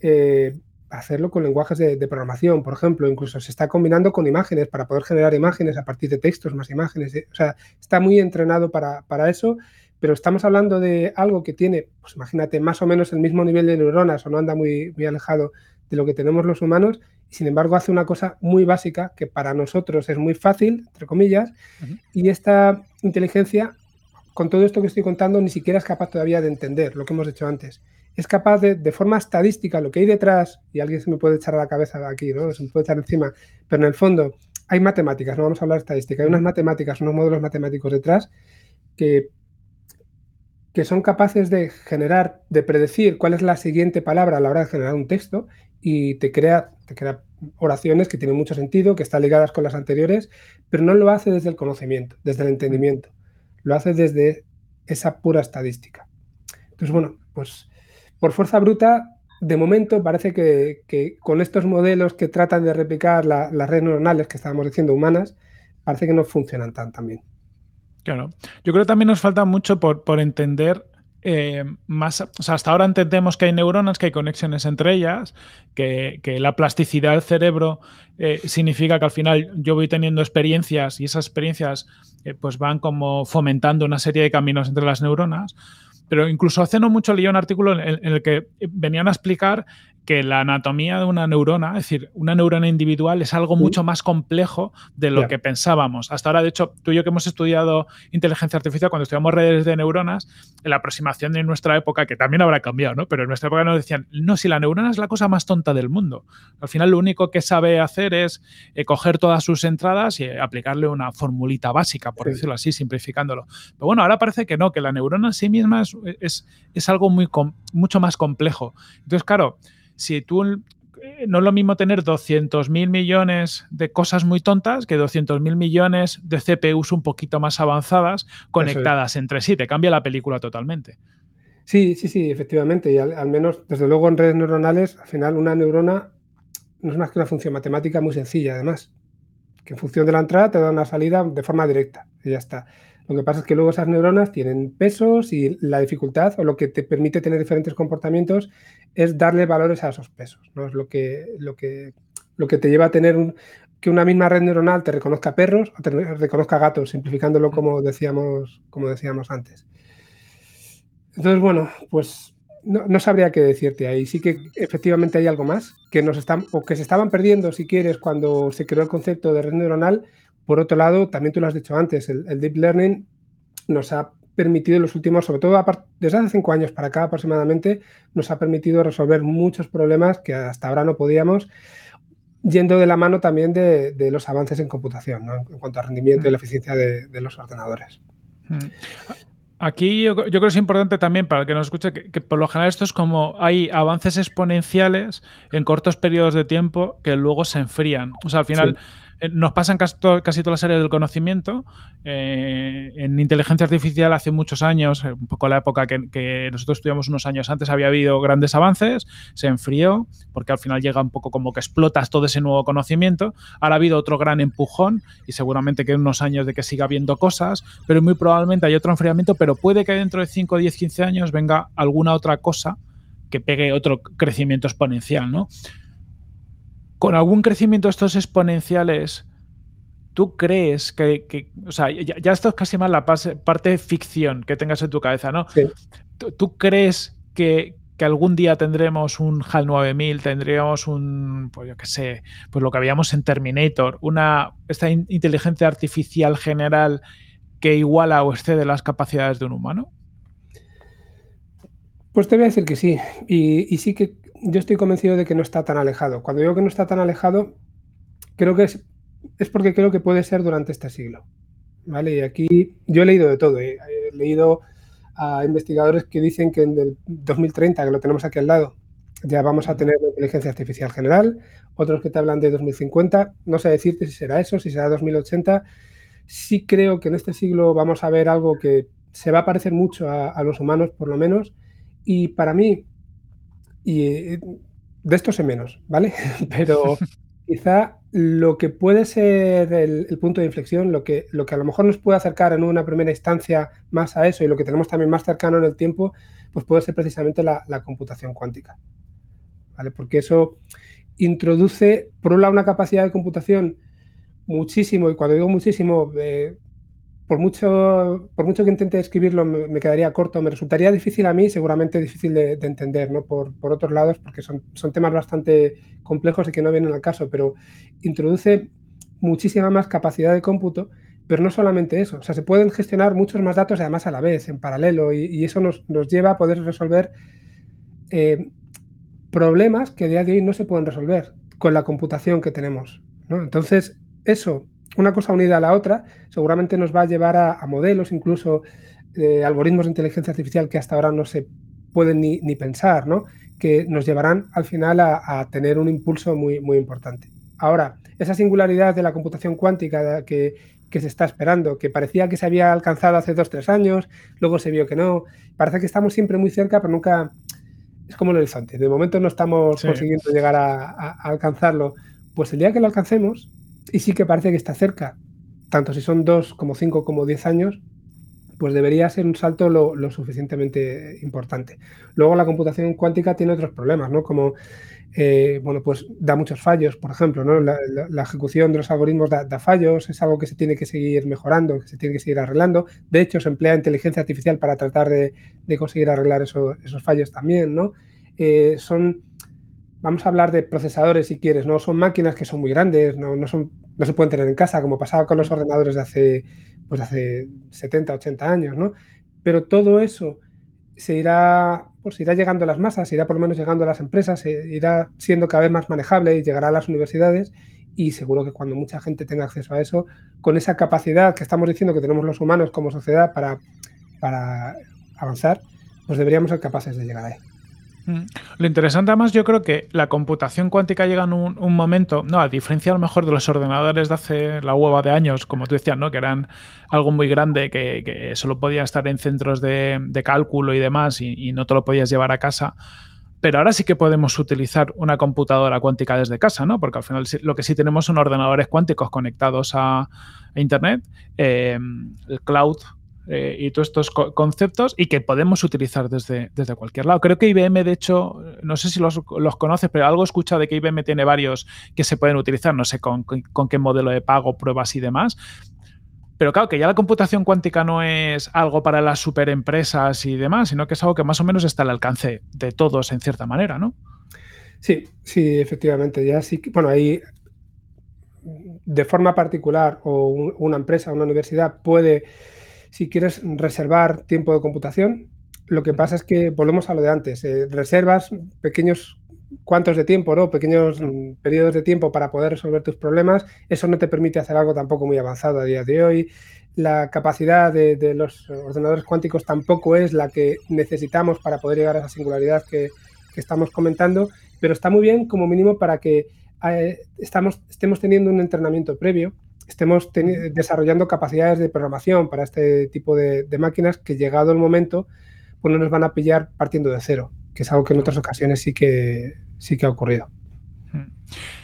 eh, hacerlo con lenguajes de, programación, por ejemplo, incluso se está combinando con imágenes para poder generar imágenes a partir de textos, más imágenes. O sea, está muy entrenado para, para eso, pero estamos hablando de algo que tiene, pues imagínate, más o menos el mismo nivel de neuronas o no anda muy, muy alejado de lo que tenemos los humanos sin embargo hace una cosa muy básica que para nosotros es muy fácil, entre comillas, y esta inteligencia, con todo esto que estoy contando, ni siquiera es capaz todavía de entender lo que hemos hecho antes. Es capaz de, de forma estadística, lo que hay detrás, y alguien se me puede echar a la cabeza aquí, ¿no? se me puede echar encima, pero en el fondo hay matemáticas, no vamos a hablar de estadística, hay unas matemáticas, unos modelos matemáticos detrás que que son capaces de generar, de predecir cuál es la siguiente palabra a la hora de generar un texto y te crea, te crea oraciones que tienen mucho sentido, que están ligadas con las anteriores, pero no lo hace desde el conocimiento, desde el entendimiento, lo hace desde esa pura estadística. Entonces, bueno, pues por fuerza bruta, de momento parece que, con estos modelos que tratan de replicar las redes neuronales que estábamos diciendo humanas, parece que no funcionan tan, tan bien. Claro. Yo creo que también nos falta mucho por, entender eh, más, o sea, hasta ahora entendemos que hay neuronas, que hay conexiones entre ellas, que, la plasticidad del cerebro eh, significa que al final yo voy teniendo experiencias y esas experiencias eh, pues van como fomentando una serie de caminos entre las neuronas. Pero incluso hace no mucho leí un artículo en el que venían a explicar que la anatomía de una neurona, es decir, una neurona individual es algo mucho más complejo de lo que pensábamos. Hasta ahora, de hecho, tú y yo que hemos estudiado inteligencia artificial, cuando estudiamos redes de neuronas, en la aproximación de nuestra época, que también habrá cambiado, ¿no? Pero en nuestra época nos decían, no, si la neurona es la cosa más tonta del mundo. Al final lo único que sabe hacer es eh, coger todas sus entradas y aplicarle una formulita básica, por decirlo así, simplificándolo. Pero bueno, ahora parece que no, que la neurona en sí misma es, es, algo muy, mucho más complejo. Entonces, claro, si tú eh, no es lo mismo tener 200.000 millones de cosas muy tontas que 200.000 millones de CPUs un poquito más avanzadas conectadas entre sí. Te cambia la película totalmente. Sí, sí, sí, efectivamente. Y al, menos, desde luego, en redes neuronales, al final una neurona no es más que una función matemática muy sencilla, además. Que en función de la entrada te da una salida de forma directa. Y ya está. Lo que pasa es que luego esas neuronas tienen pesos y la dificultad o lo que te permite tener diferentes comportamientos es darle valores a esos pesos. ¿no? Es lo que, lo que, lo que te lleva a tener que una misma red neuronal te reconozca perros o te reconozca gatos, simplificándolo como decíamos, como decíamos antes. Entonces, bueno, pues no, sabría qué decirte ahí. Sí que efectivamente hay algo más que nos están, o que se estaban perdiendo, si quieres, cuando se creó el concepto de red neuronal. Por otro lado, también tú lo has dicho antes, el, el deep learning nos ha permitido en los últimos, sobre todo desde hace cinco años para acá aproximadamente, nos ha permitido resolver muchos problemas que hasta ahora no podíamos, yendo de la mano también de, los avances en computación, en cuanto al rendimiento y la eficiencia de, los ordenadores. Aquí yo, creo que es importante también para el que nos escuche que, por lo general esto es como hay avances exponenciales en cortos periodos de tiempo que luego se enfrían. O sea, al final nos pasan casi, casi toda la serie del conocimiento. Eh, en inteligencia artificial hace muchos años, eh, un poco la época que, nosotros estudiamos unos años antes, había habido grandes avances, se enfrió, porque al final llega un poco como que explotas todo ese nuevo conocimiento. Ahora ha habido otro gran empujón y seguramente que unos años de que siga habiendo cosas, pero muy probablemente hay otro enfriamiento, pero puede que dentro de 5, 10, 15 años venga alguna otra cosa que pegue otro crecimiento exponencial, ¿no? Con algún crecimiento de estos exponenciales, ¿tú crees que, o sea, ya, esto es casi más la parte ficción que tengas en tu cabeza, ¿no? ¿Tú, crees que, algún día tendremos un HAL 9000, tendríamos un, pues yo qué sé, pues lo que habíamos en Terminator, una, esta inteligencia artificial general que iguala o excede las capacidades de un humano? Pues te voy a decir que sí, y, y sí que yo estoy convencido de que no está tan alejado. Cuando digo que no está tan alejado, creo que es, es porque creo que puede ser durante este siglo. ¿Vale? Y aquí yo he leído de todo. ¿eh? He leído a investigadores que dicen que en el 2030, que lo tenemos aquí al lado, ya vamos a tener la inteligencia artificial general, otros que te hablan de 2050, no sé decirte si será eso, si será 2080. Sí creo que en este siglo vamos a ver algo que se va a parecer mucho a, a los humanos, por lo menos, y para mí y eh, de esto sé menos, ¿vale? Pero quizá lo que puede ser el, punto de inflexión, lo que, lo que a lo mejor nos puede acercar en una primera instancia más a eso y lo que tenemos también más cercano en el tiempo, pues puede ser precisamente la, computación cuántica. ¿Vale? Porque eso introduce, por un lado, una capacidad de computación muchísimo, y cuando digo muchísimo, eh, por mucho, por mucho que intente escribirlo, me, quedaría corto. Me resultaría difícil a mí, seguramente difícil de, entender, ¿no? Por, por, otros lados, porque son, son temas bastante complejos y que no vienen al caso, pero introduce muchísima más capacidad de cómputo, pero no solamente eso. O sea, se pueden gestionar muchos más datos además a la vez, en paralelo, y, eso nos, nos, lleva a poder resolver eh, problemas que a día de hoy no se pueden resolver con la computación que tenemos. ¿no? Entonces, eso una cosa unida a la otra seguramente nos va a llevar a, modelos, incluso eh, algoritmos de inteligencia artificial que hasta ahora no se pueden ni, pensar, ¿no? que nos llevarán al final a, tener un impulso muy, muy importante. Ahora, esa singularidad de la computación cuántica que, que se está esperando, que parecía que se había alcanzado hace dos, tres años, luego se vio que no, parece que estamos siempre muy cerca, pero nunca es como el horizonte. De momento no estamos consiguiendo llegar a, alcanzarlo. Pues el día que lo alcancemos, y sí que parece que está cerca, tanto si son dos como cinco como diez años, pues debería ser un salto lo, suficientemente importante. Luego la computación cuántica tiene otros problemas, ¿no? Como, eh, bueno, pues da muchos fallos, por ejemplo, ¿no? La, ejecución de los algoritmos da, fallos, es algo que se tiene que seguir mejorando, que se tiene que seguir arreglando. De hecho, se emplea inteligencia artificial para tratar de, conseguir arreglar esos fallos también, ¿no? Eh, son vamos a hablar de procesadores si quieres, no son máquinas que son muy grandes, no, son, no se pueden tener en casa, como pasaba con los ordenadores de hace, pues hace 70, 80 años, ¿no? Pero todo eso se irá, pues irá llegando a las masas, irá por lo menos llegando a las empresas, irá siendo cada vez más manejable y llegará a las universidades y seguro que cuando mucha gente tenga acceso a eso, con esa capacidad que estamos diciendo que tenemos los humanos como sociedad para, para avanzar, pues deberíamos ser capaces de llegar ahí. Mm. Lo interesante además yo creo que la computación cuántica llega en un, momento, no, a diferencia a lo mejor de los ordenadores de hace la hueva de años, como tú decías, ¿no? que eran algo muy grande, que, solo podía estar en centros de, cálculo y demás y, no te lo podías llevar a casa. Pero ahora sí que podemos utilizar una computadora cuántica desde casa, ¿no? Porque al final lo que sí tenemos son ordenadores cuánticos conectados a, Internet. Eh, el cloud eh, y todos estos conceptos y que podemos utilizar desde, desde cualquier lado. Creo que IBM, de hecho, no sé si los, los conoces, pero algo he escuchado de que IBM tiene varios que se pueden utilizar, no sé con, qué modelo de pago, pruebas y demás. Pero claro, que ya la computación cuántica no es algo para las superempresas y demás, sino que es algo que más o menos está al alcance de todos en cierta manera, ¿no? Sí, sí, efectivamente. Ya sí, bueno, ahí de forma particular o una empresa, una universidad puede si quieres reservar tiempo de computación, lo que pasa es que volvemos a lo de antes. Eh, reservas pequeños cuantos de tiempo, ¿no? Pequeños mm, periodos de tiempo para poder resolver tus problemas. Eso no te permite hacer algo tampoco muy avanzado a día de hoy. la capacidad de, los ordenadores cuánticos tampoco es la que necesitamos para poder llegar a esa singularidad que, estamos comentando, pero está muy bien como mínimo para que eh, estamos, estemos teniendo un entrenamiento previo, estemos desarrollando capacidades de programación para este tipo de, máquinas que llegado el momento, pues no nos van a pillar partiendo de cero, que es algo que en otras ocasiones sí que, sí que ha ocurrido.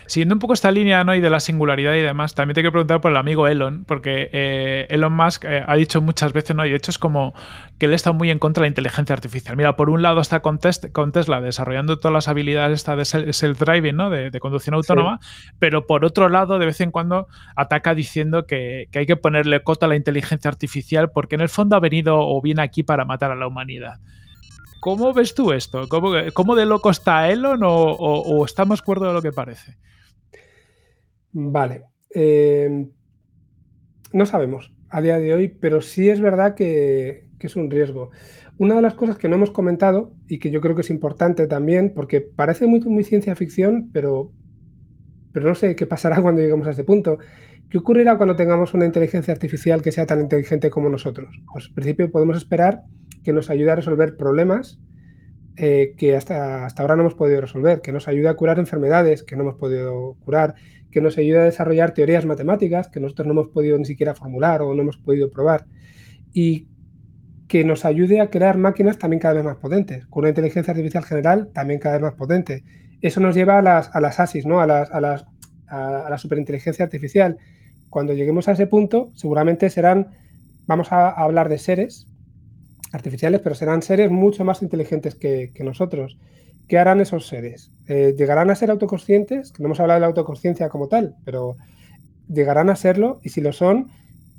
Siguiendo un poco esta línea ¿no? y de la singularidad y demás, también te quiero preguntar por el amigo Elon, porque eh, Elon Musk eh, ha dicho muchas veces, ¿no? y de hecho es como que él está muy en contra de la inteligencia artificial. Mira, por un lado está con, Tesla desarrollando todas las habilidades esta de self-driving, ¿no? de, conducción autónoma, pero por otro lado, de vez en cuando ataca diciendo que, hay que ponerle cota a la inteligencia artificial porque en el fondo ha venido o viene aquí para matar a la humanidad. ¿Cómo ves tú esto? ¿Cómo, de loco está Elon o, o, está más cuerdo de lo que parece? Vale. Em, no sabemos a día de hoy, pero sí es verdad que, es un riesgo. Una de las cosas que no hemos comentado y que yo creo que es importante también, porque parece muy, ciencia ficción, pero, pero no sé qué pasará cuando lleguemos a ese punto. ¿Qué ocurrirá cuando tengamos una inteligencia artificial que sea tan inteligente como nosotros? Pues en principio podemos esperar que nos ayude a resolver problemas eh, que hasta, hasta ahora no hemos podido resolver, que nos ayude a curar enfermedades que no hemos podido curar, que nos ayude a desarrollar teorías matemáticas que nosotros no hemos podido ni siquiera formular o no hemos podido probar. Y que nos ayude a crear máquinas también cada vez más potentes, con una inteligencia artificial general también cada vez más potente. Eso nos lleva a las, a las ASIS, ¿no? a, las, a, las, a, la superinteligencia artificial. Cuando lleguemos a ese punto, seguramente serán, vamos a, hablar de seres artificiales, pero serán seres mucho más inteligentes que nosotros. ¿Qué harán esos seres? Eh, ¿Llegarán a ser autoconscientes? Que no hemos hablado de la autoconsciencia como tal, pero llegarán a serlo y si lo son,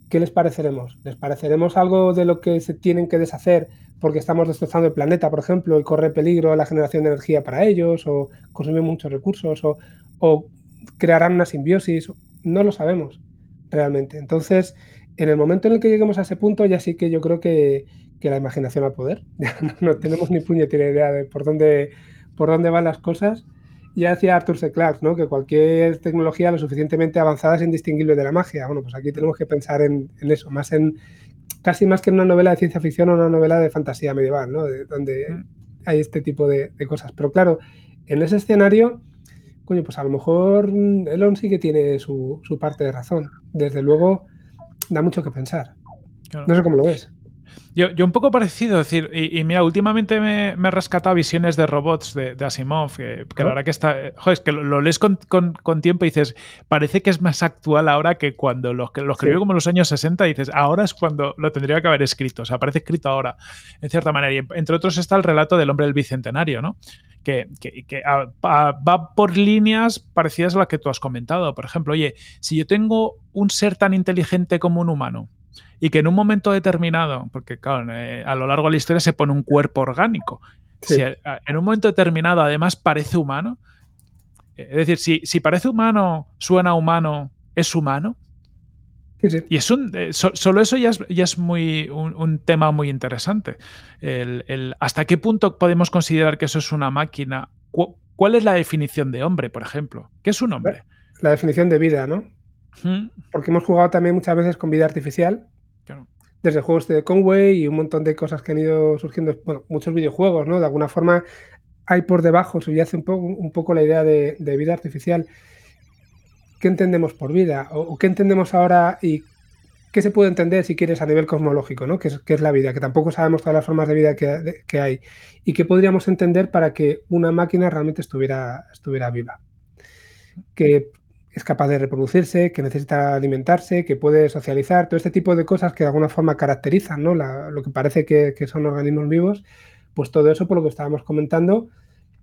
¿qué les pareceremos? ¿Les pareceremos algo de lo que se tienen que deshacer porque estamos destrozando el planeta, por ejemplo, y corre peligro la generación de energía para ellos, o consumen muchos recursos, o, crearán una simbiosis? No lo sabemos realmente. Entonces, en el momento en el que lleguemos a ese punto, ya sí que yo creo que, la imaginación al poder. no tenemos ni puñetera idea de por dónde por dónde van las cosas. Ya decía Arthur C. Clarke, ¿no? que cualquier tecnología lo suficientemente avanzada es indistinguible de la magia. Bueno, pues aquí tenemos que pensar en, eso, más en casi más que en una novela de ciencia ficción o una novela de fantasía medieval, ¿no? donde mm. hay este tipo de, cosas. Pero claro, en ese escenario, coño, pues a lo mejor Elon sí que tiene su, parte de razón. Desde luego, da mucho que pensar. No sé cómo lo ves. Yo, un poco parecido, es decir, y, mira, últimamente me, he rescatado visiones de robots de, Asimov, que, la verdad que está, joder, es que lo, lees con, tiempo y dices, parece que es más actual ahora que cuando lo, lo escribió como en los años 60 y dices, ahora es cuando lo tendría que haber escrito, o sea, parece escrito ahora, en cierta manera. Y entre otros está el relato del hombre del bicentenario, ¿no? Que, va por líneas parecidas a las que tú has comentado. Por ejemplo, oye, si yo tengo un ser tan inteligente como un humano, y que en un momento determinado, porque claro, eh, a lo largo de la historia se pone un cuerpo orgánico, si en un momento determinado además parece humano, eh, es decir, si, si parece humano, suena humano, es humano. Y es un, eh, solo eso ya es, ya es muy, un, tema muy interesante. El, ¿Hasta qué punto podemos considerar que eso es una máquina? ¿Cuál es la definición de hombre, por ejemplo? ¿Qué es un hombre? La definición de vida, ¿no? Porque hemos jugado también muchas veces con vida artificial desde juegos de Conway y un montón de cosas que han ido surgiendo, muchos videojuegos, ¿no? De alguna forma hay por debajo, subyace un un poco la idea de, vida artificial. ¿Qué entendemos por vida? O, qué entendemos ahora y qué se puede entender, si quieres, a nivel cosmológico, ¿no? ¿Qué es, la vida? Que tampoco sabemos todas las formas de vida que, hay. ¿Y qué podríamos entender para que una máquina realmente estuviera, viva? Es capaz de reproducirse, que necesita alimentarse, que puede socializar, todo este tipo de cosas que de alguna forma caracterizan ¿no? lo que parece que, son organismos vivos, pues todo eso, por lo que estábamos comentando,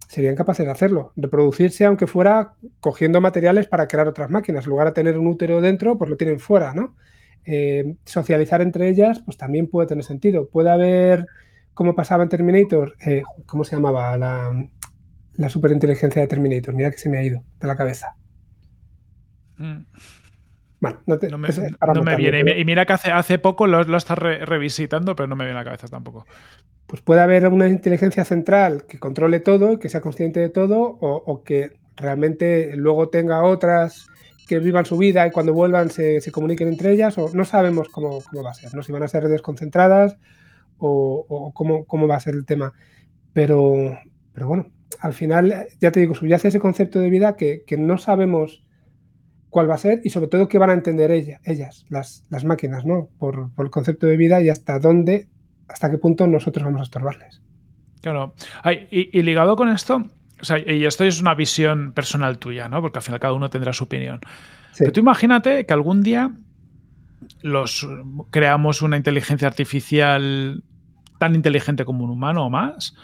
serían capaces de hacerlo. Reproducirse, aunque fuera cogiendo materiales para crear otras máquinas. En lugar de tener un útero dentro, pues lo tienen fuera, ¿no? Eh, socializar entre ellas, pues también puede tener sentido. Puede haber, como pasaba en Terminator, eh, ¿cómo se llamaba? La, la superinteligencia de Terminator. Mira que se me ha ido de la cabeza. Mm. Bueno, no, me, viene. Y mira que hace, hace poco lo, lo estás revisitando, pero no me viene a la cabeza tampoco. Pues puede haber una inteligencia central que controle todo, que sea consciente de todo, o, que realmente luego tenga otras que vivan su vida y cuando vuelvan se, comuniquen entre ellas, o no sabemos cómo, va a ser, ¿no? si van a ser redes concentradas o, cómo, va a ser el tema. Pero, pero bueno, al final, ya te digo, subyace ese concepto de vida que, no sabemos cuál va a ser y sobre todo qué van a entender ellas, las, máquinas, ¿no? Por, el concepto de vida y hasta dónde, hasta qué punto nosotros vamos a estorbarles. Claro. y, ligado con esto, o sea, y esto es una visión personal tuya, ¿no? Porque al final cada uno tendrá su opinión. Pero tú imagínate que algún día los creamos una inteligencia artificial tan inteligente como un humano o más,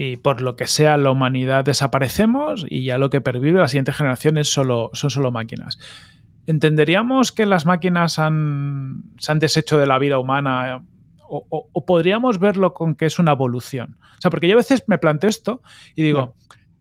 y por lo que sea la humanidad desaparecemos y ya lo que pervive la siguiente generación solo, son solo máquinas. ¿Entenderíamos que las máquinas han, se han deshecho de la vida humana o, podríamos verlo con que es una evolución? O sea, porque yo a veces me planteo esto y digo,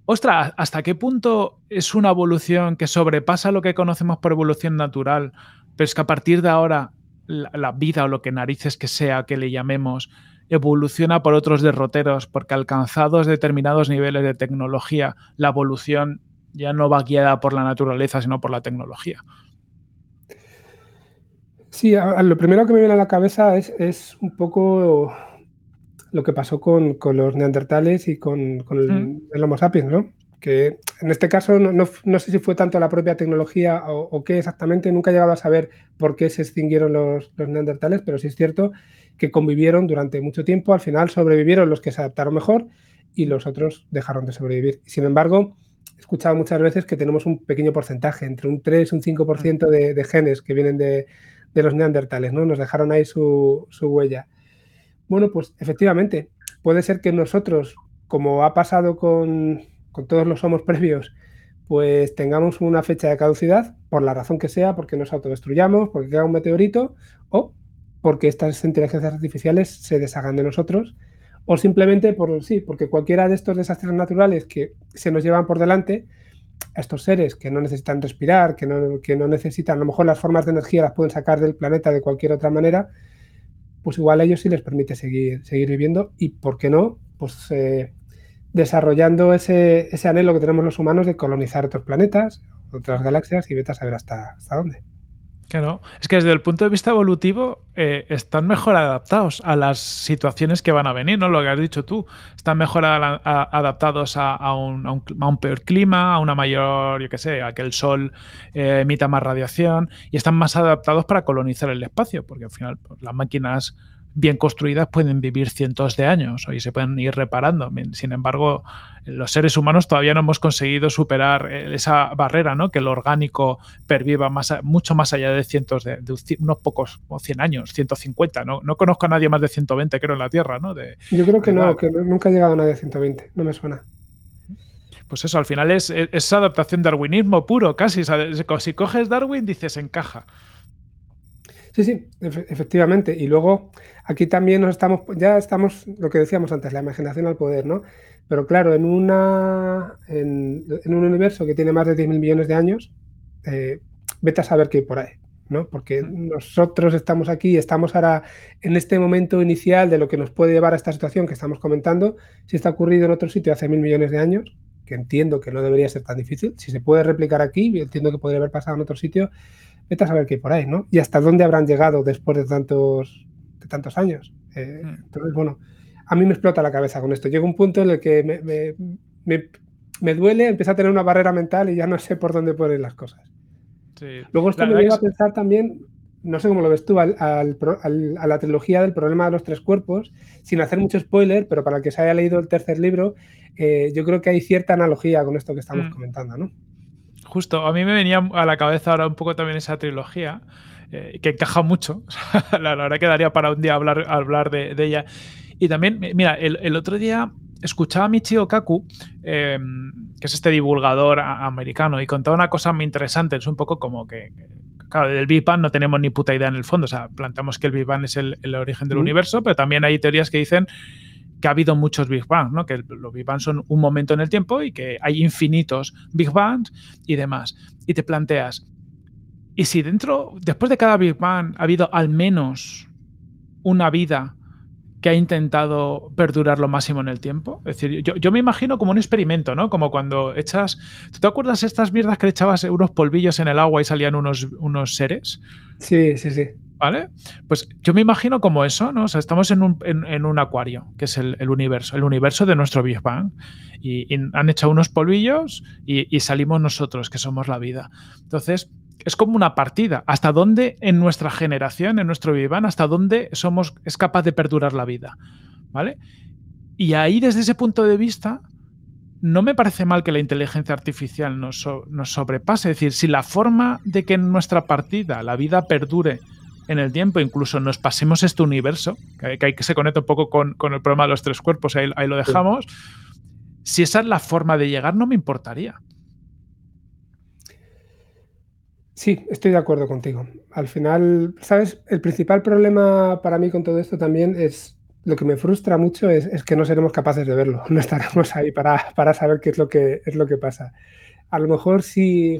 ostras, ¿hasta qué punto es una evolución que sobrepasa lo que conocemos por evolución natural, pero es que a partir de ahora la, vida o lo que narices que sea que le llamemos evoluciona por otros derroteros, porque alcanzados determinados niveles de tecnología, la evolución ya no va guiada por la naturaleza, sino por la tecnología. Sí, lo primero que me viene a la cabeza es un poco lo que pasó con, los neandertales y con, mm. el, Homo sapiens, ¿no? Que en este caso no, sé si fue tanto la propia tecnología o, qué exactamente, nunca he llegado a saber por qué se extinguieron los, neandertales, pero sí es cierto que convivieron durante mucho tiempo, al final sobrevivieron los que se adaptaron mejor y los otros dejaron de sobrevivir. Sin embargo, he escuchado muchas veces que tenemos un pequeño porcentaje, entre un 3 y un 5% de, de genes que vienen de, los neandertales, ¿no? Nos dejaron ahí su, su huella. Bueno, pues efectivamente, puede ser que nosotros, como ha pasado con, todos los somos previos, pues tengamos una fecha de caducidad, por la razón que sea, porque nos autodestruyamos, porque queda un meteorito, o porque estas inteligencias artificiales se deshagan de nosotros, o simplemente por sí, porque cualquiera de estos desastres naturales que se nos llevan por delante, a estos seres que no necesitan respirar, que no, que no necesitan, a lo mejor las formas de energía las pueden sacar del planeta de cualquier otra manera, pues igual a ellos sí les permite seguir, seguir viviendo y, ¿por qué no? Pues eh, desarrollando ese, anhelo que tenemos los humanos de colonizar otros planetas, otras galaxias y vete a saber hasta, hasta dónde. Claro, es que desde el punto de vista evolutivo eh, están mejor adaptados a las situaciones que van a venir, ¿no? Lo que has dicho tú, están mejor adaptados a, un, peor clima, a una mayor, yo qué sé, a que el sol eh, emita más radiación y están más adaptados para colonizar el espacio, porque al final pues, las máquinas bien construidas pueden vivir cientos de años y se pueden ir reparando. Sin embargo, los seres humanos todavía no hemos conseguido superar eh, esa barrera, ¿no? Que el orgánico perviva más, mucho más allá de cientos de, unos pocos, o 100 años, 150. ¿no? no conozco a nadie más de 120, creo, en la Tierra, ¿no? Yo creo que no, que nunca ha llegado a nadie a 120, no me suena pues eso, al final es, es, adaptación darwinismo puro, casi. Si coges Darwin, dices encaja. Sí, sí, efectivamente. Y luego aquí también nos estamos, ya estamos, lo que decíamos antes, la imaginación al poder, ¿no? Pero claro, en, una, en, un universo que tiene más de 10.000 millones de años, eh, vete a saber qué hay por ahí, ¿no? Porque nosotros estamos aquí, estamos ahora en este momento inicial de lo que nos puede llevar a esta situación que estamos comentando. Si está ocurrido en otro sitio hace mil millones de años, que entiendo que no debería ser tan difícil, si se puede replicar aquí, entiendo que podría haber pasado en otro sitio, vete a saber qué hay por ahí, ¿no? Y hasta dónde habrán llegado después de tantos, de tantos años. Eh, mm. entonces, bueno, a mí me explota la cabeza con esto. Llega un punto en el que me, duele, empieza a tener una barrera mental y ya no sé por dónde poner las cosas. Luego esto me lleva a pensar también, no sé cómo lo ves tú, al, a la trilogía del problema de los tres cuerpos, sin hacer mucho spoiler, pero para el que se haya leído el tercer libro, eh, yo creo que hay cierta analogía con esto que estamos mm. comentando, ¿no? Justo, a mí me venía a la cabeza ahora un poco también esa trilogía, eh, que encaja mucho. la, verdad que daría para un día hablar, hablar de, ella. Y también, mira, el, otro día escuchaba a Michio Kaku, em, que es este divulgador americano, y contaba una cosa muy interesante. Es un poco como que, claro, del Big Bang no tenemos ni puta idea en el fondo. O sea, planteamos que el Big Bang es el, origen del universo, pero también hay teorías que dicen que ha habido muchos Big Bangs, ¿no? que los Big Bangs son un momento en el tiempo y que hay infinitos Big Bangs y demás. Y te planteas, ¿y si dentro, después de cada Big Bang, ha habido al menos una vida que ha intentado perdurar lo máximo en el tiempo. Es decir, yo, me imagino como un experimento, ¿no? Como cuando echas. ¿Tú te acuerdas estas mierdas que le echabas unos polvillos en el agua y salían unos, unos seres? Sí, sí, sí. ¿Vale? Pues yo me imagino como eso, ¿no? O sea, estamos en un, en, un acuario, que es el, universo, el universo de nuestro Big Bang. Y, han echado unos polvillos y, y salimos nosotros, que somos la vida. Entonces, es como una partida. ¿Hasta dónde en nuestra generación, en nuestro Vivan, hasta dónde somos, es capaz de perdurar la vida? ¿Vale? Y ahí, desde ese punto de vista, no me parece mal que la inteligencia artificial nos, nos sobrepase. Es decir, si la forma de que en nuestra partida la vida perdure en el tiempo, incluso nos pasemos este universo, que, hay que se conecta un poco con, el problema de los tres cuerpos, ahí, ahí lo dejamos. Si esa es la forma de llegar, no me importaría. Sí, estoy de acuerdo contigo. Al final, ¿sabes? El principal problema para mí con todo esto también es, lo que me frustra mucho es, que no seremos capaces de verlo, no estaremos ahí para, para, saber qué es lo que, es lo que pasa. A lo mejor si,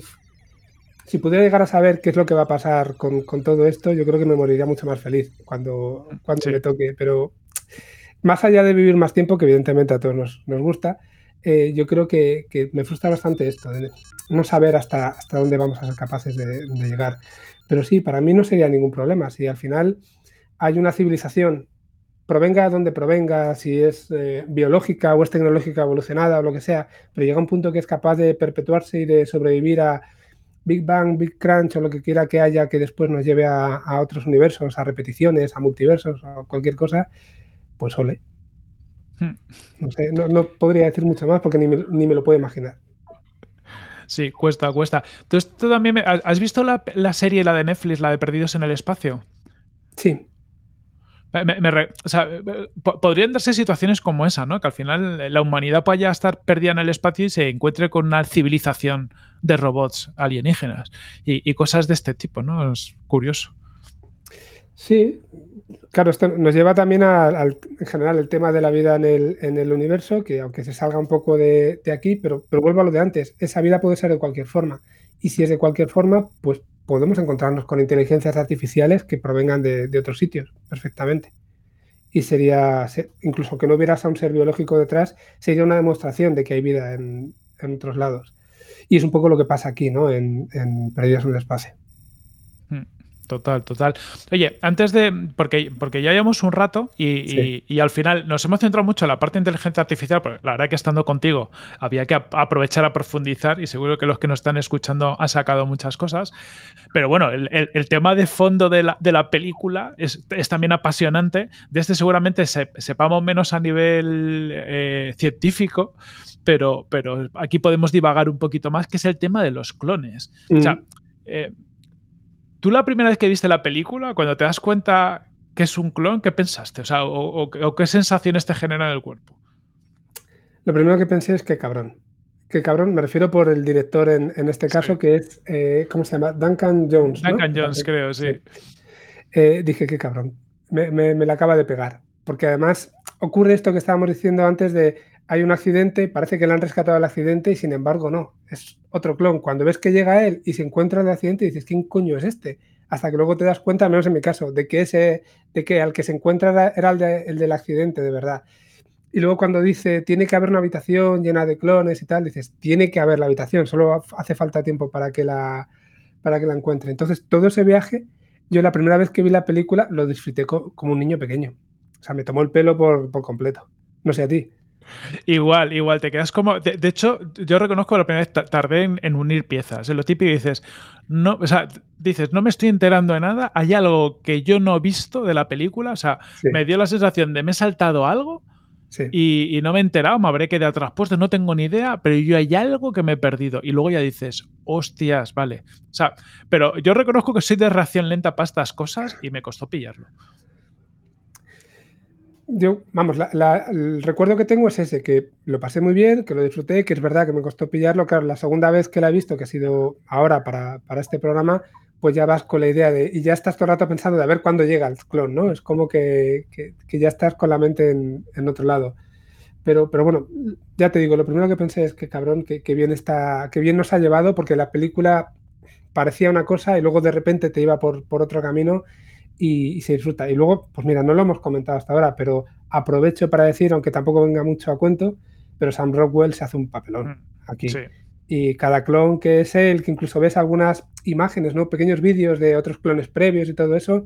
si pudiera llegar a saber qué es lo que va a pasar con, con todo esto, yo creo que me moriría mucho más feliz cuando, cuando me toque. Pero más allá de vivir más tiempo, que evidentemente a todos nos, nos gusta, eh, yo creo que, que, me frustra bastante esto, de no saber hasta, hasta dónde vamos a ser capaces de, llegar. Pero sí, para mí no sería ningún problema. Si al final hay una civilización, provenga de donde provenga, si es eh, biológica o es tecnológica evolucionada o lo que sea, pero llega un punto que es capaz de perpetuarse y de sobrevivir a Big Bang, Big Crunch o lo que quiera que haya que después nos lleve a, a otros universos, a repeticiones, a multiversos o cualquier cosa, pues ole. Hmm. No sé, no, podría decir mucho más porque ni me, lo puedo imaginar. Sí, cuesta, cuesta. Entonces, ¿tú también has visto la, serie, la de Netflix, la de Perdidos en el Espacio? Sí. podrían darse situaciones como esa, ¿no? Que al final la humanidad pueda estar perdida en el espacio y se encuentre con una civilización de robots alienígenas y, y cosas de este tipo, ¿no? Es curioso. Sí, Claro, esto nos lleva también al, en general, el tema de la vida en el, universo, que aunque se salga un poco de, aquí, pero, vuelvo a lo de antes, esa vida puede ser de cualquier forma. Y si es de cualquier forma, pues podemos encontrarnos con inteligencias artificiales que provengan de, otros sitios, perfectamente. Y sería, incluso que no hubieras a un ser biológico detrás, sería una demostración de que hay vida en, otros lados. Y es un poco lo que pasa aquí, ¿no? En, en Perdidos en el Espacio. Total, total. Oye, antes de. Porque, porque ya llevamos un rato y, al final nos hemos centrado mucho en la parte de inteligencia artificial, pero la verdad que estando contigo había que aprovechar a profundizar y seguro que los que nos están escuchando han sacado muchas cosas. Pero bueno, el, tema de fondo de la, de la película es, también apasionante. De este seguramente sepamos menos a nivel eh, científico, pero, pero aquí podemos divagar un poquito más, que es el tema de los clones. O sea, mm. eh, ¿Tú la primera vez que viste la película, cuando te das cuenta que es un clon, qué pensaste? O sea, o, qué sensaciones te genera en el cuerpo? Lo primero que pensé es que cabrón. Qué cabrón, me refiero por el director en, este caso, que es, eh, ¿cómo se llama? Duncan Jones. Duncan Jones, creo, sí. Eh, dije, qué cabrón. Me, me, la acaba de pegar. Porque además ocurre esto que estábamos diciendo antes de hay un accidente, parece que le han rescatado el accidente y sin embargo no, es otro clon. Cuando ves que llega él y se encuentra el accidente, dices, ¿quién coño es este? Hasta que luego te das cuenta, menos en mi caso, de que ese, de que al que se encuentra era el, del accidente, de verdad. Y luego cuando dice, tiene que haber una habitación llena de clones y tal, dices, tiene que haber la habitación, solo hace falta tiempo para que la, para que la encuentre. Entonces, todo ese viaje, yo la primera vez que vi la película lo disfruté como un niño pequeño. O sea, me tomó el pelo por, por completo. No sé a ti. Igual, igual, te quedas como. De, hecho, yo reconozco que la primera vez tardé en, unir piezas. En lo típico dices, no, o sea, dices, no me estoy enterando de nada, hay algo que yo no he visto de la película, o sea, me dio la sensación de me he saltado algo y, no me he enterado, me habré quedado atrás puesto, no tengo ni idea, pero yo hay algo que me he perdido. Y luego ya dices, hostias, vale. O sea, pero yo reconozco que soy de reacción lenta para estas cosas y me costó pillarlo. Yo, vamos, el recuerdo que tengo es ese, que lo pasé muy bien, que lo disfruté, que es verdad que me costó pillarlo. Claro, la segunda vez que la he visto, que ha sido ahora para, este programa, pues ya vas con la idea de, y ya estás todo el rato pensando de a ver cuándo llega el clon, ¿no? Es como que, ya estás con la mente en, otro lado. Pero, pero bueno, ya te digo, lo primero que pensé es que cabrón, que, bien está, que bien nos ha llevado, porque la película parecía una cosa y luego de repente te iba por, por otro camino y, se disfruta. Y luego, pues mira, no lo hemos comentado hasta ahora, pero aprovecho para decir, aunque tampoco venga mucho a cuento, pero Sam Rockwell se hace un papelón mm, aquí. Y cada clon que es él, que incluso ves algunas imágenes, ¿no? Pequeños vídeos de otros clones previos y todo eso,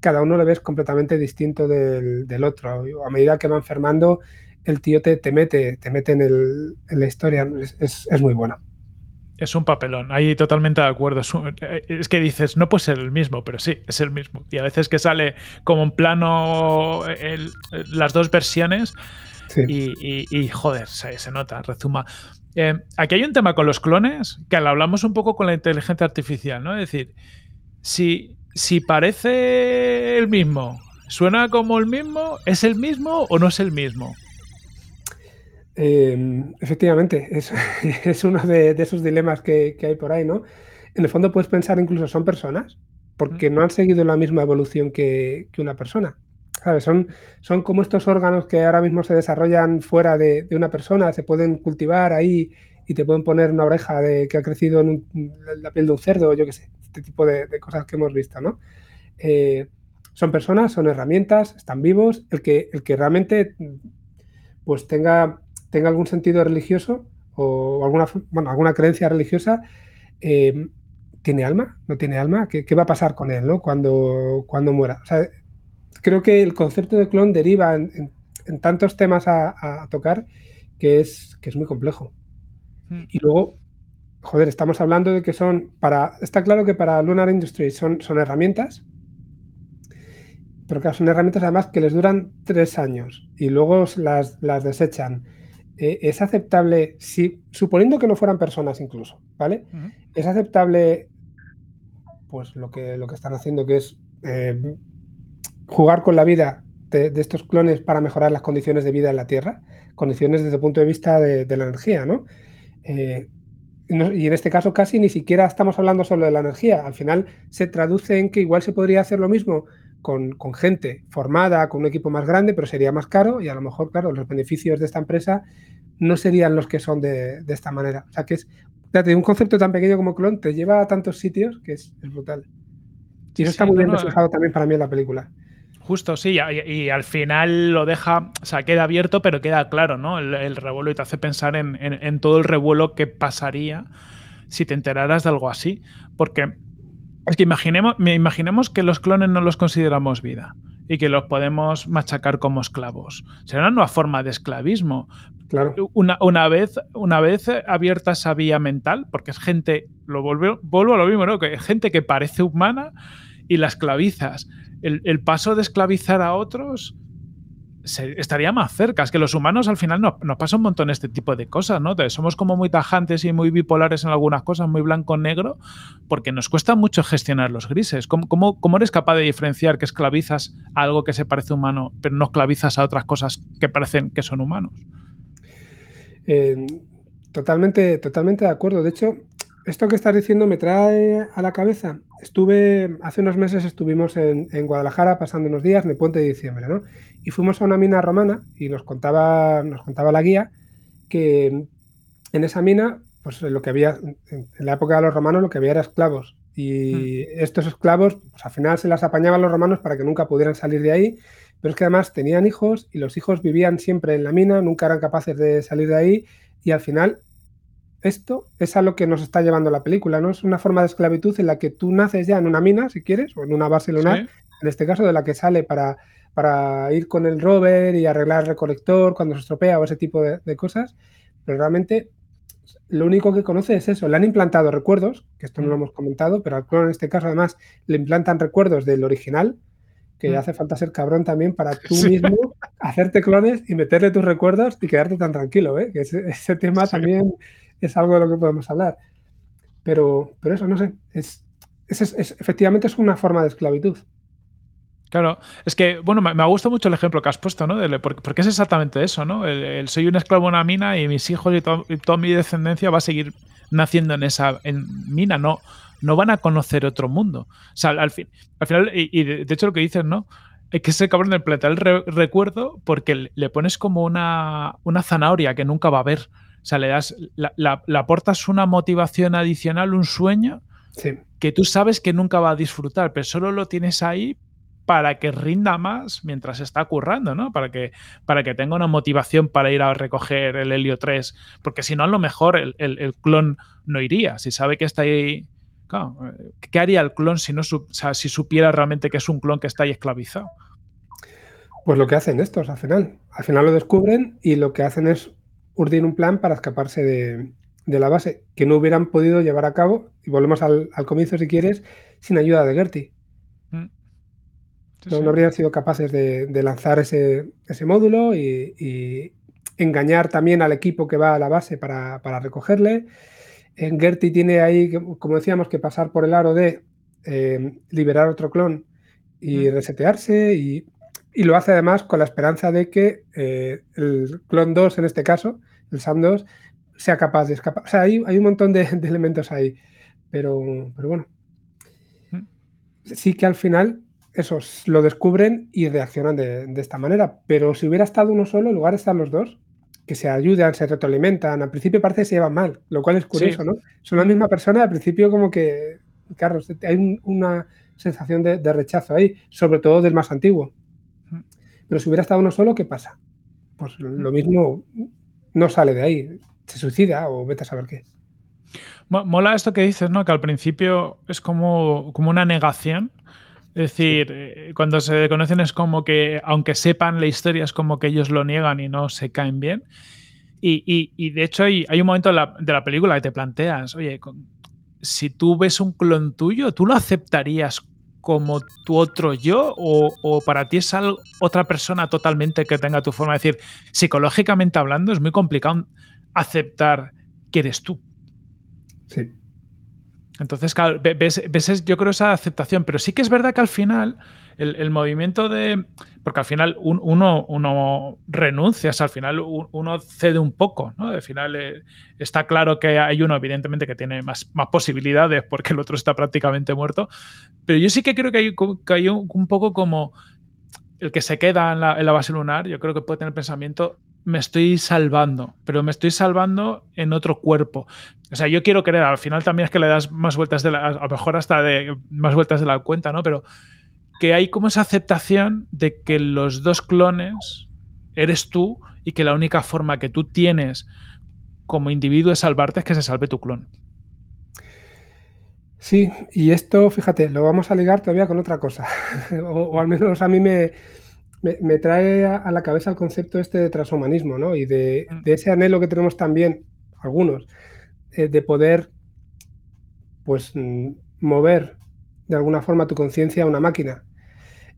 cada uno lo ves completamente distinto del, otro. A medida que va enfermando, el tío te, te mete, te mete en, el, en la historia. Es, es, muy bueno. Es un papelón, ahí totalmente de acuerdo. Es, que dices, no puede ser el mismo, pero sí, es el mismo. Y a veces que sale como en plano las dos versiones y, joder, se, nota, rezuma. Eh, aquí hay un tema con los clones que lo hablamos un poco con la inteligencia artificial, ¿no? Es decir, si, si parece el mismo, suena como el mismo, ¿es el mismo o no es el mismo? Em, efectivamente, es, es uno de, esos dilemas que, hay por ahí, ¿no? En el fondo puedes pensar incluso son personas, porque no han seguido la misma evolución que, una persona. ¿Sabes? Son, son como estos órganos que ahora mismo se desarrollan fuera de, una persona, se pueden cultivar ahí y te pueden poner una oreja de, que ha crecido en, la piel de un cerdo, yo qué sé, este tipo de, cosas que hemos visto, ¿no? Eh, son personas, son herramientas, están vivos. El que, el que realmente pues tenga tenga algún sentido religioso o alguna, bueno, alguna creencia religiosa, eh, ¿tiene alma? ¿No tiene alma? ¿Qué, va a pasar con él ¿no? cuando, cuando muera? creo que el concepto de clon deriva en, tantos temas a, tocar que es, que es muy complejo. Hmm. Y luego, joder, estamos hablando de que son para. Está claro que para Lunar Industries son, son herramientas, pero que son herramientas además que les duran tres años y luego las, las desechan. Eh, es aceptable, si, suponiendo que no fueran personas incluso, ¿vale? Es aceptable, pues lo que, lo que están haciendo, que es eh, jugar con la vida de, estos clones para mejorar las condiciones de vida en la Tierra, condiciones desde el punto de vista de, la energía, eh, ¿no? Y en este caso casi ni siquiera estamos hablando solo de la energía. Al final se traduce en que igual se podría hacer lo mismo con, gente formada, con un equipo más grande, pero sería más caro y a lo mejor, claro, los beneficios de esta empresa no serían los que son de, esta manera. O sea, que es, un concepto tan pequeño como clon te lleva a tantos sitios que es, brutal. Y eso está muy bien reflejado también para mí en la película. Justo, sí, y, al final lo deja, o sea, queda abierto, pero queda claro, ¿no? El, revuelo y te hace pensar en, en, todo el revuelo que pasaría si te enteraras de algo así. Porque es que imaginemos, imaginemos que los clones no los consideramos vida y que los podemos machacar como esclavos. Será una nueva forma de esclavismo. Claro. Una, una, vez, una vez abierta esa vía mental, porque es gente, lo vuelvo, vuelvo a lo mismo, ¿no? Que gente que parece humana y la esclavizas. El, el paso de esclavizar a otros estaría más cerca. Es que los humanos al final nos, nos pasa un montón este tipo de cosas, ¿no? Somos como muy tajantes y muy bipolares en algunas cosas, muy blanco-negro, porque nos cuesta mucho gestionar los grises. ¿Cómo, cómo, eres capaz de diferenciar que esclavizas a algo que se parece humano, pero no esclavizas a otras cosas que parecen que son humanos? Eh, totalmente, totalmente de acuerdo. De hecho, esto que estás diciendo me trae a la cabeza. Estuve, hace unos meses estuvimos en, en Guadalajara pasando unos días en el puente de diciembre, ¿no? y fuimos a una mina romana y nos contaba, nos contaba la guía que en esa mina, pues lo que había, en la época de los romanos, lo que había era esclavos. Y hmm. estos esclavos, pues al final se las apañaban los romanos para que nunca pudieran salir de ahí, pero es que además tenían hijos y los hijos vivían siempre en la mina, nunca eran capaces de salir de ahí y al final esto es a lo que nos está llevando la película, ¿no? Es una forma de esclavitud en la que tú naces ya en una mina, si quieres, o en una base lunar, en este caso de la que sale para para ir con el rover y arreglar el recolector cuando se estropea o ese tipo de, cosas, pero realmente lo único que conoce es eso. Le han implantado recuerdos, que esto no lo mm. hemos comentado, pero al clon en este caso además le implantan recuerdos del original, que mm. hace falta ser cabrón también para tú mismo hacerte clones y meterle tus recuerdos y quedarte tan tranquilo, ¿eh? que ese, tema también es algo de lo que podemos hablar. Pero, pero eso, no sé, es, efectivamente es una forma de esclavitud. Claro, es que, bueno, me, me gusta mucho el ejemplo que has puesto, ¿no? porque, es exactamente eso, ¿no? El, soy un esclavo en una mina y mis hijos y, toda mi descendencia va a seguir naciendo en esa mina, no, no van a conocer otro mundo. O sea, al, fin, al final, y, de, hecho lo que dices, ¿no? Es que ese cabrón de plantear el recuerdo porque le, pones como una, una, zanahoria que nunca va a ver. O sea, le das, la, aportas una motivación adicional, un sueño que tú sabes que nunca va a disfrutar, pero solo lo tienes ahí para que rinda más mientras está currando, ¿no? Para que, para que tenga una motivación para ir a recoger el Helio 3, porque si no, a lo mejor el, clon no iría. Si sabe que está ahí... ¿Qué haría el clon si, no, si supiera realmente que es un clon que está ahí esclavizado? Pues lo que hacen estos al final. Al final lo descubren y lo que hacen es urdir un plan para escaparse de, la base que no hubieran podido llevar a cabo, y volvemos al, comienzo si quieres, sin ayuda de Gertie. Mm. no, habrían sido capaces de, lanzar ese, módulo y, engañar también al equipo que va a la base para, recogerle. En Gertie tiene ahí, como decíamos, que pasar por el aro de eh, liberar otro clon y mm. resetearse y y lo hace además con la esperanza de que eh, el clon 2, en este caso, el SAM 2, sea capaz de escapar. O sea, hay, un montón de, elementos ahí. Pero, pero bueno. Mm. Sí que al final esos lo descubren y reaccionan de, esta manera. Pero si hubiera estado uno solo, en lugar de estar los dos, que se ayudan, se retroalimentan, al principio parece que se llevan mal, lo cual es curioso, ¿no? Son la misma persona, al principio como que, Carlos, hay una sensación de, rechazo ahí, sobre todo del más antiguo. Pero si hubiera estado uno solo, ¿qué pasa? Pues lo mismo no sale de ahí, se suicida o vete a saber qué. Mola esto que dices, ¿no? Que al principio es como, como una negación. Es decir, eh, cuando se conocen es como que, aunque sepan la historia, es como que ellos lo niegan y no se caen bien. Y, de hecho hay, hay un momento de la, de la, película que te planteas, oye, si tú ves un clon tuyo, ¿tú lo aceptarías como tu otro yo o, para ti es algo, otra persona totalmente que tenga tu forma de decir, psicológicamente hablando es muy complicado aceptar que eres tú. Sí. Entonces, claro, ves, yo creo esa aceptación, pero sí que es verdad que al final el, movimiento de... Porque al final uno, renuncia, al final uno cede un poco, ¿no? Al final eh, está claro que hay uno, evidentemente, que tiene más, posibilidades porque el otro está prácticamente muerto, pero yo sí que creo que hay, un, poco como el que se queda en la, base lunar, yo creo que puede tener pensamiento me estoy salvando, pero me estoy salvando en otro cuerpo. O sea, yo quiero creer, al final también es que le das más vueltas a lo mejor hasta de más vueltas de la cuenta, ¿no? Pero que hay como esa aceptación de que los dos clones eres tú y que la única forma que tú tienes como individuo de salvarte es que se salve tu clon. Sí, y esto, fíjate, lo vamos a ligar todavía con otra cosa. o, al menos a mí me, me, trae a, la cabeza el concepto este de transhumanismo, ¿no? Y de, mm. ese anhelo que tenemos también, algunos, eh, de poder, pues, mm, mover de alguna forma tu conciencia a una máquina.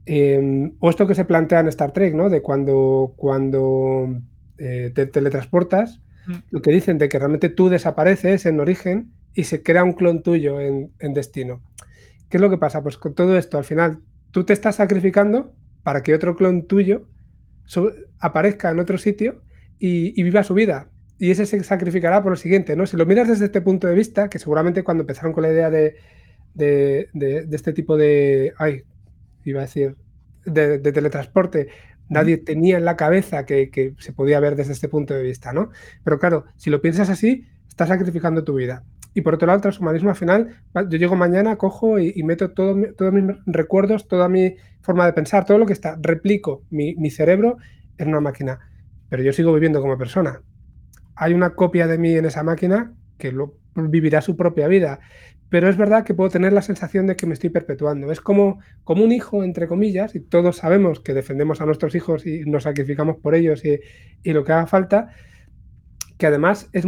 Em, o esto que se plantea en Star Trek, ¿no? De cuando, cuando eh, te teletransportas, mm. lo que dicen de que realmente tú desapareces en origen y se crea un clon tuyo en, destino. ¿Qué es lo que pasa? Pues con todo esto, al final, tú te estás sacrificando para que otro clon tuyo aparezca en otro sitio y, viva su vida. Y ese se sacrificará por lo siguiente, ¿no? Si lo miras desde este punto de vista, que seguramente cuando empezaron con la idea de, de, este tipo de, ay, iba a decir, de, teletransporte, nadie tenía en la cabeza que, se podía ver desde este punto de vista, ¿no? Pero claro, si lo piensas así, estás sacrificando tu vida. Y por otro lado, el transhumanismo al final, yo llego mañana, cojo y, meto todo, todos mis recuerdos, toda mi forma de pensar, todo lo que está, replico mi, mi cerebro en una máquina. Pero yo sigo viviendo como persona. Hay una copia de mí en esa máquina que lo, vivirá su propia vida pero es verdad que puedo tener la sensación de que me estoy perpetuando. Es como, como un hijo, entre comillas, y todos sabemos que defendemos a nuestros hijos y nos sacrificamos por ellos y, lo que haga falta, que además es,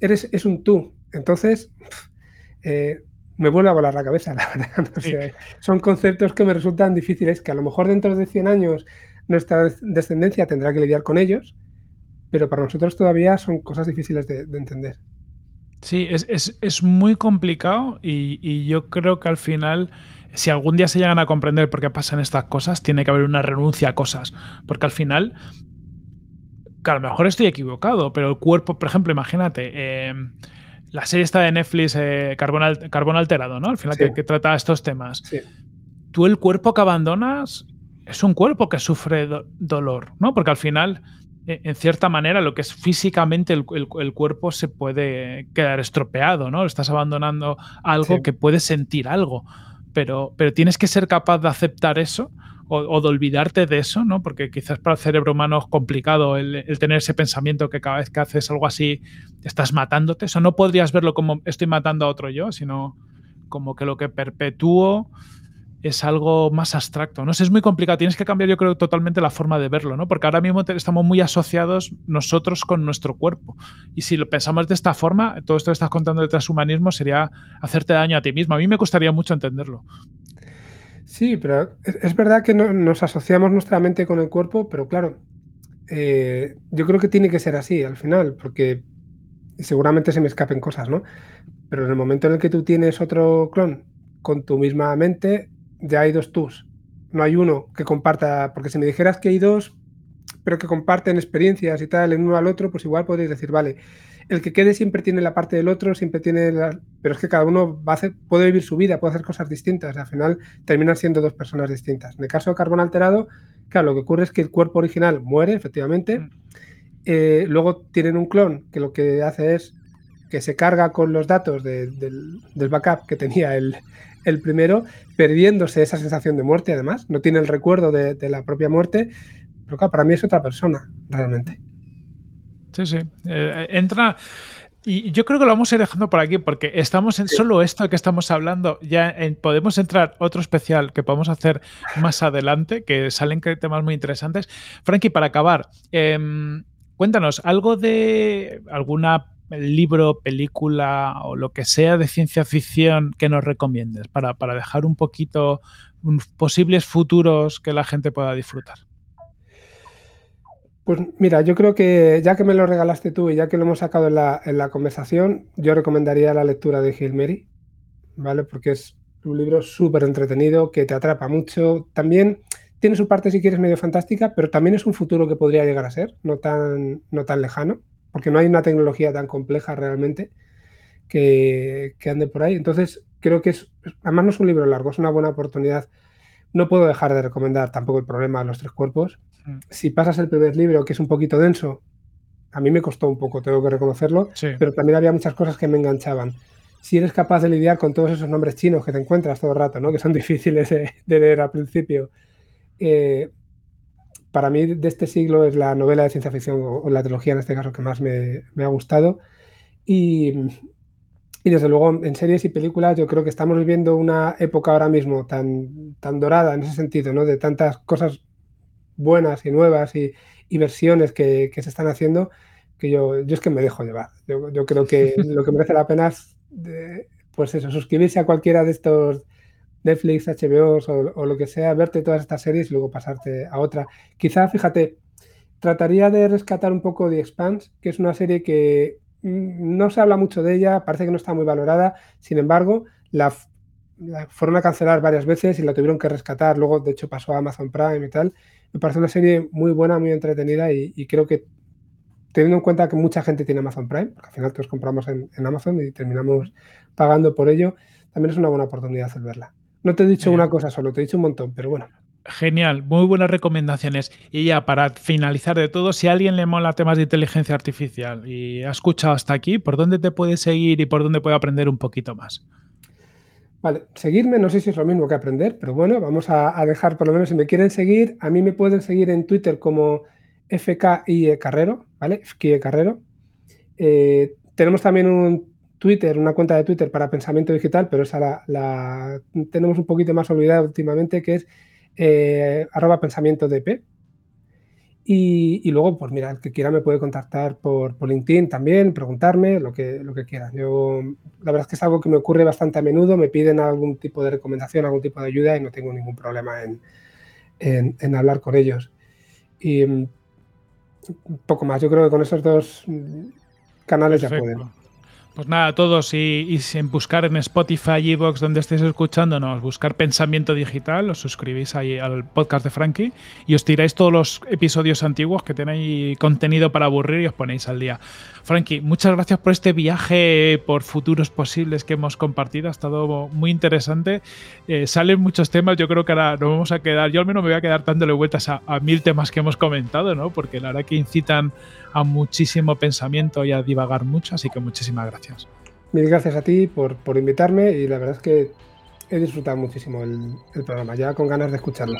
eres, es un tú. Entonces, eh, me vuelve a volar la cabeza, la verdad. son conceptos que me resultan difíciles, que a lo mejor dentro de 100 años nuestra descendencia tendrá que lidiar con ellos, pero para nosotros todavía son cosas difíciles de entender. Sí, es, muy complicado y, yo creo que al final, si algún día se llegan a comprender por qué pasan estas cosas, tiene que haber una renuncia a cosas. Porque al final, que a lo mejor estoy equivocado, pero el cuerpo, por ejemplo, imagínate, eh, la serie está de Netflix, eh, Carbón, Alterado, ¿no? Al final que, trata estos temas. Tú el cuerpo que abandonas es un cuerpo que sufre dolor, ¿no? Porque al final en cierta manera, lo que es físicamente el, cuerpo se puede quedar estropeado, ¿no? Estás abandonando algo que puede sentir algo. pero, pero tienes que ser capaz de aceptar eso o, de olvidarte de eso, ¿no? Porque quizás para el cerebro humano es complicado el, tener ese pensamiento que cada vez que haces algo así estás matándote. Eso no podrías verlo como estoy matando a otro yo, sino como que lo que perpetúo es algo más abstracto. No sé, es muy complicado. Tienes que cambiar, yo creo, totalmente la forma de verlo, ¿no? Porque ahora mismo estamos muy asociados nosotros con nuestro cuerpo. Y si lo pensamos de esta forma, todo esto que estás contando de transhumanismo sería hacerte daño a ti mismo. A mí me costaría mucho entenderlo. Sí, pero es, verdad que nos asociamos nuestra mente con el cuerpo, pero claro, eh, yo creo que tiene que ser así al final, porque seguramente se me escapen cosas, ¿no? Pero en el momento en el que tú tienes otro clon con tu misma mente, ya hay dos tus. No hay uno que comparta, porque si me dijeras que hay dos, pero que comparten experiencias y tal en uno al otro, pues igual podéis decir, vale, el que quede siempre tiene la parte del otro, siempre tiene la... Pero es que cada uno va a hacer, puede vivir su vida, puede hacer cosas distintas. Al final terminan siendo dos personas distintas. En el caso de carbón alterado, claro, lo que ocurre es que el cuerpo original muere, efectivamente. Mm. Eh, luego tienen un clon que lo que hace es que se carga con los datos del, backup que tenía el, el primero, perdiéndose esa sensación de muerte, además, no tiene el recuerdo de, la propia muerte, pero claro, para mí es otra persona, realmente. Sí, sí. Eh, entra. Y yo creo que lo vamos a ir dejando por aquí porque estamos en solo esto que estamos hablando. Ya podemos entrar otro especial que podemos hacer más adelante, que salen temas muy interesantes. Frankie, para acabar, em, cuéntanos algo de alguna libro, película o lo que sea de ciencia ficción que nos recomiendes para, dejar un poquito posibles futuros que la gente pueda disfrutar? Pues mira, yo creo que ya que me lo regalaste tú y ya que lo hemos sacado en la, conversación, yo recomendaría la lectura de Gil Mary, ¿vale? Porque es un libro súper entretenido, que te atrapa mucho. También tiene su parte, si quieres, medio fantástica, pero también es un futuro que podría llegar a ser, no tan, no tan lejano porque no hay una tecnología tan compleja realmente que, ande por ahí. Entonces, creo que es, además no es un libro largo, es una buena oportunidad. No puedo dejar de recomendar tampoco el problema de los tres cuerpos. Si pasas el primer libro, que es un poquito denso, a mí me costó un poco, tengo que reconocerlo, pero también había muchas cosas que me enganchaban. Si eres capaz de lidiar con todos esos nombres chinos que te encuentras todo el rato, ¿no? que son difíciles de, leer al principio, eh, para mí de este siglo es la novela de ciencia ficción o, la trilogía en este caso que más me, ha gustado. Y, desde luego en series y películas yo creo que estamos viviendo una época ahora mismo tan, tan dorada en ese sentido, ¿no? de tantas cosas buenas y nuevas y, versiones que, se están haciendo que yo, yo es que me dejo llevar. Yo, creo que lo que merece la pena es, pues eso, suscribirse a cualquiera de estos Netflix, HBO o, lo que sea, verte todas estas series y luego pasarte a otra. Quizá, fíjate, trataría de rescatar un poco The Expanse, que es una serie que mm, no se habla mucho de ella, parece que no está muy valorada, sin embargo, la, fueron a cancelar varias veces y la tuvieron que rescatar, luego de hecho pasó a Amazon Prime y tal. Me parece una serie muy buena, muy entretenida y, creo que teniendo en cuenta que mucha gente tiene Amazon Prime, porque al final todos compramos en, en Amazon y terminamos pagando por ello, también es una buena oportunidad de verla. No te he dicho una cosa solo, te he dicho un montón, pero bueno. Genial, muy buenas recomendaciones. Y ya para finalizar de todo, si a alguien le mola temas de inteligencia artificial y ha escuchado hasta aquí, ¿por dónde te puede seguir y por dónde puede aprender un poquito más? Vale, seguirme no sé si es lo mismo que aprender, pero bueno, vamos a, dejar por lo menos si me quieren seguir, a mí me pueden seguir en Twitter como FKIE Carrero, ¿vale? FKIE Carrero. Eh, tenemos también un Twitter, una cuenta de Twitter para pensamiento digital, pero esa la, tenemos un poquito más olvidada últimamente, que es eh, arroba pensamiento DP. Y, y, luego, pues mira, el que quiera me puede contactar por, por, LinkedIn también, preguntarme lo que, lo que quiera. Yo, la verdad es que es algo que me ocurre bastante a menudo, me piden algún tipo de recomendación, algún tipo de ayuda y no tengo ningún problema en, en, hablar con ellos. Y un mm, poco más, yo creo que con esos dos canales ya pueden. Pues nada, todos y, y sin buscar en Spotify, Evox, donde estéis escuchándonos, buscar Pensamiento Digital, os suscribís ahí al podcast de Frankie y os tiráis todos los episodios antiguos que tenéis contenido para aburrir y os ponéis al día. Frankie, muchas gracias por este viaje por futuros posibles que hemos compartido, ha estado muy interesante. Eh, salen muchos temas, yo creo que ahora nos vamos a quedar, yo al menos me voy a quedar dándole vueltas a, a mil temas que hemos comentado, ¿no? Porque la verdad que incitan a muchísimo pensamiento y a divagar mucho, así que muchísimas gracias. Mil gracias a ti por, por invitarme y la verdad es que he disfrutado muchísimo el, el programa, ya con ganas de escucharlo.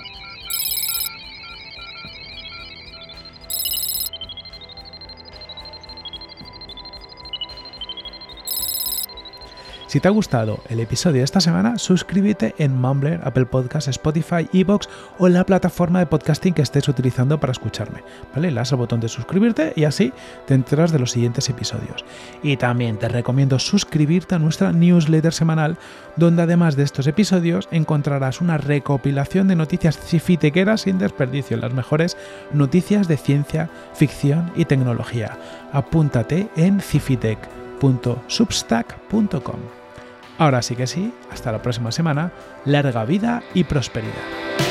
Si te ha gustado el episodio de esta semana, suscríbete en Mumbler, Apple Podcasts, Spotify, Evox o la plataforma de podcasting que estés utilizando para escucharme. ¿Vale? Le al botón de suscribirte y así te enteras de los siguientes episodios. Y también te recomiendo suscribirte a nuestra newsletter semanal, donde además de estos episodios encontrarás una recopilación de noticias cifitequeras sin desperdicio, las mejores noticias de ciencia, ficción y tecnología. Apúntate en cifitec.substack.com. Ahora sí que sí, hasta la próxima semana, larga vida y prosperidad.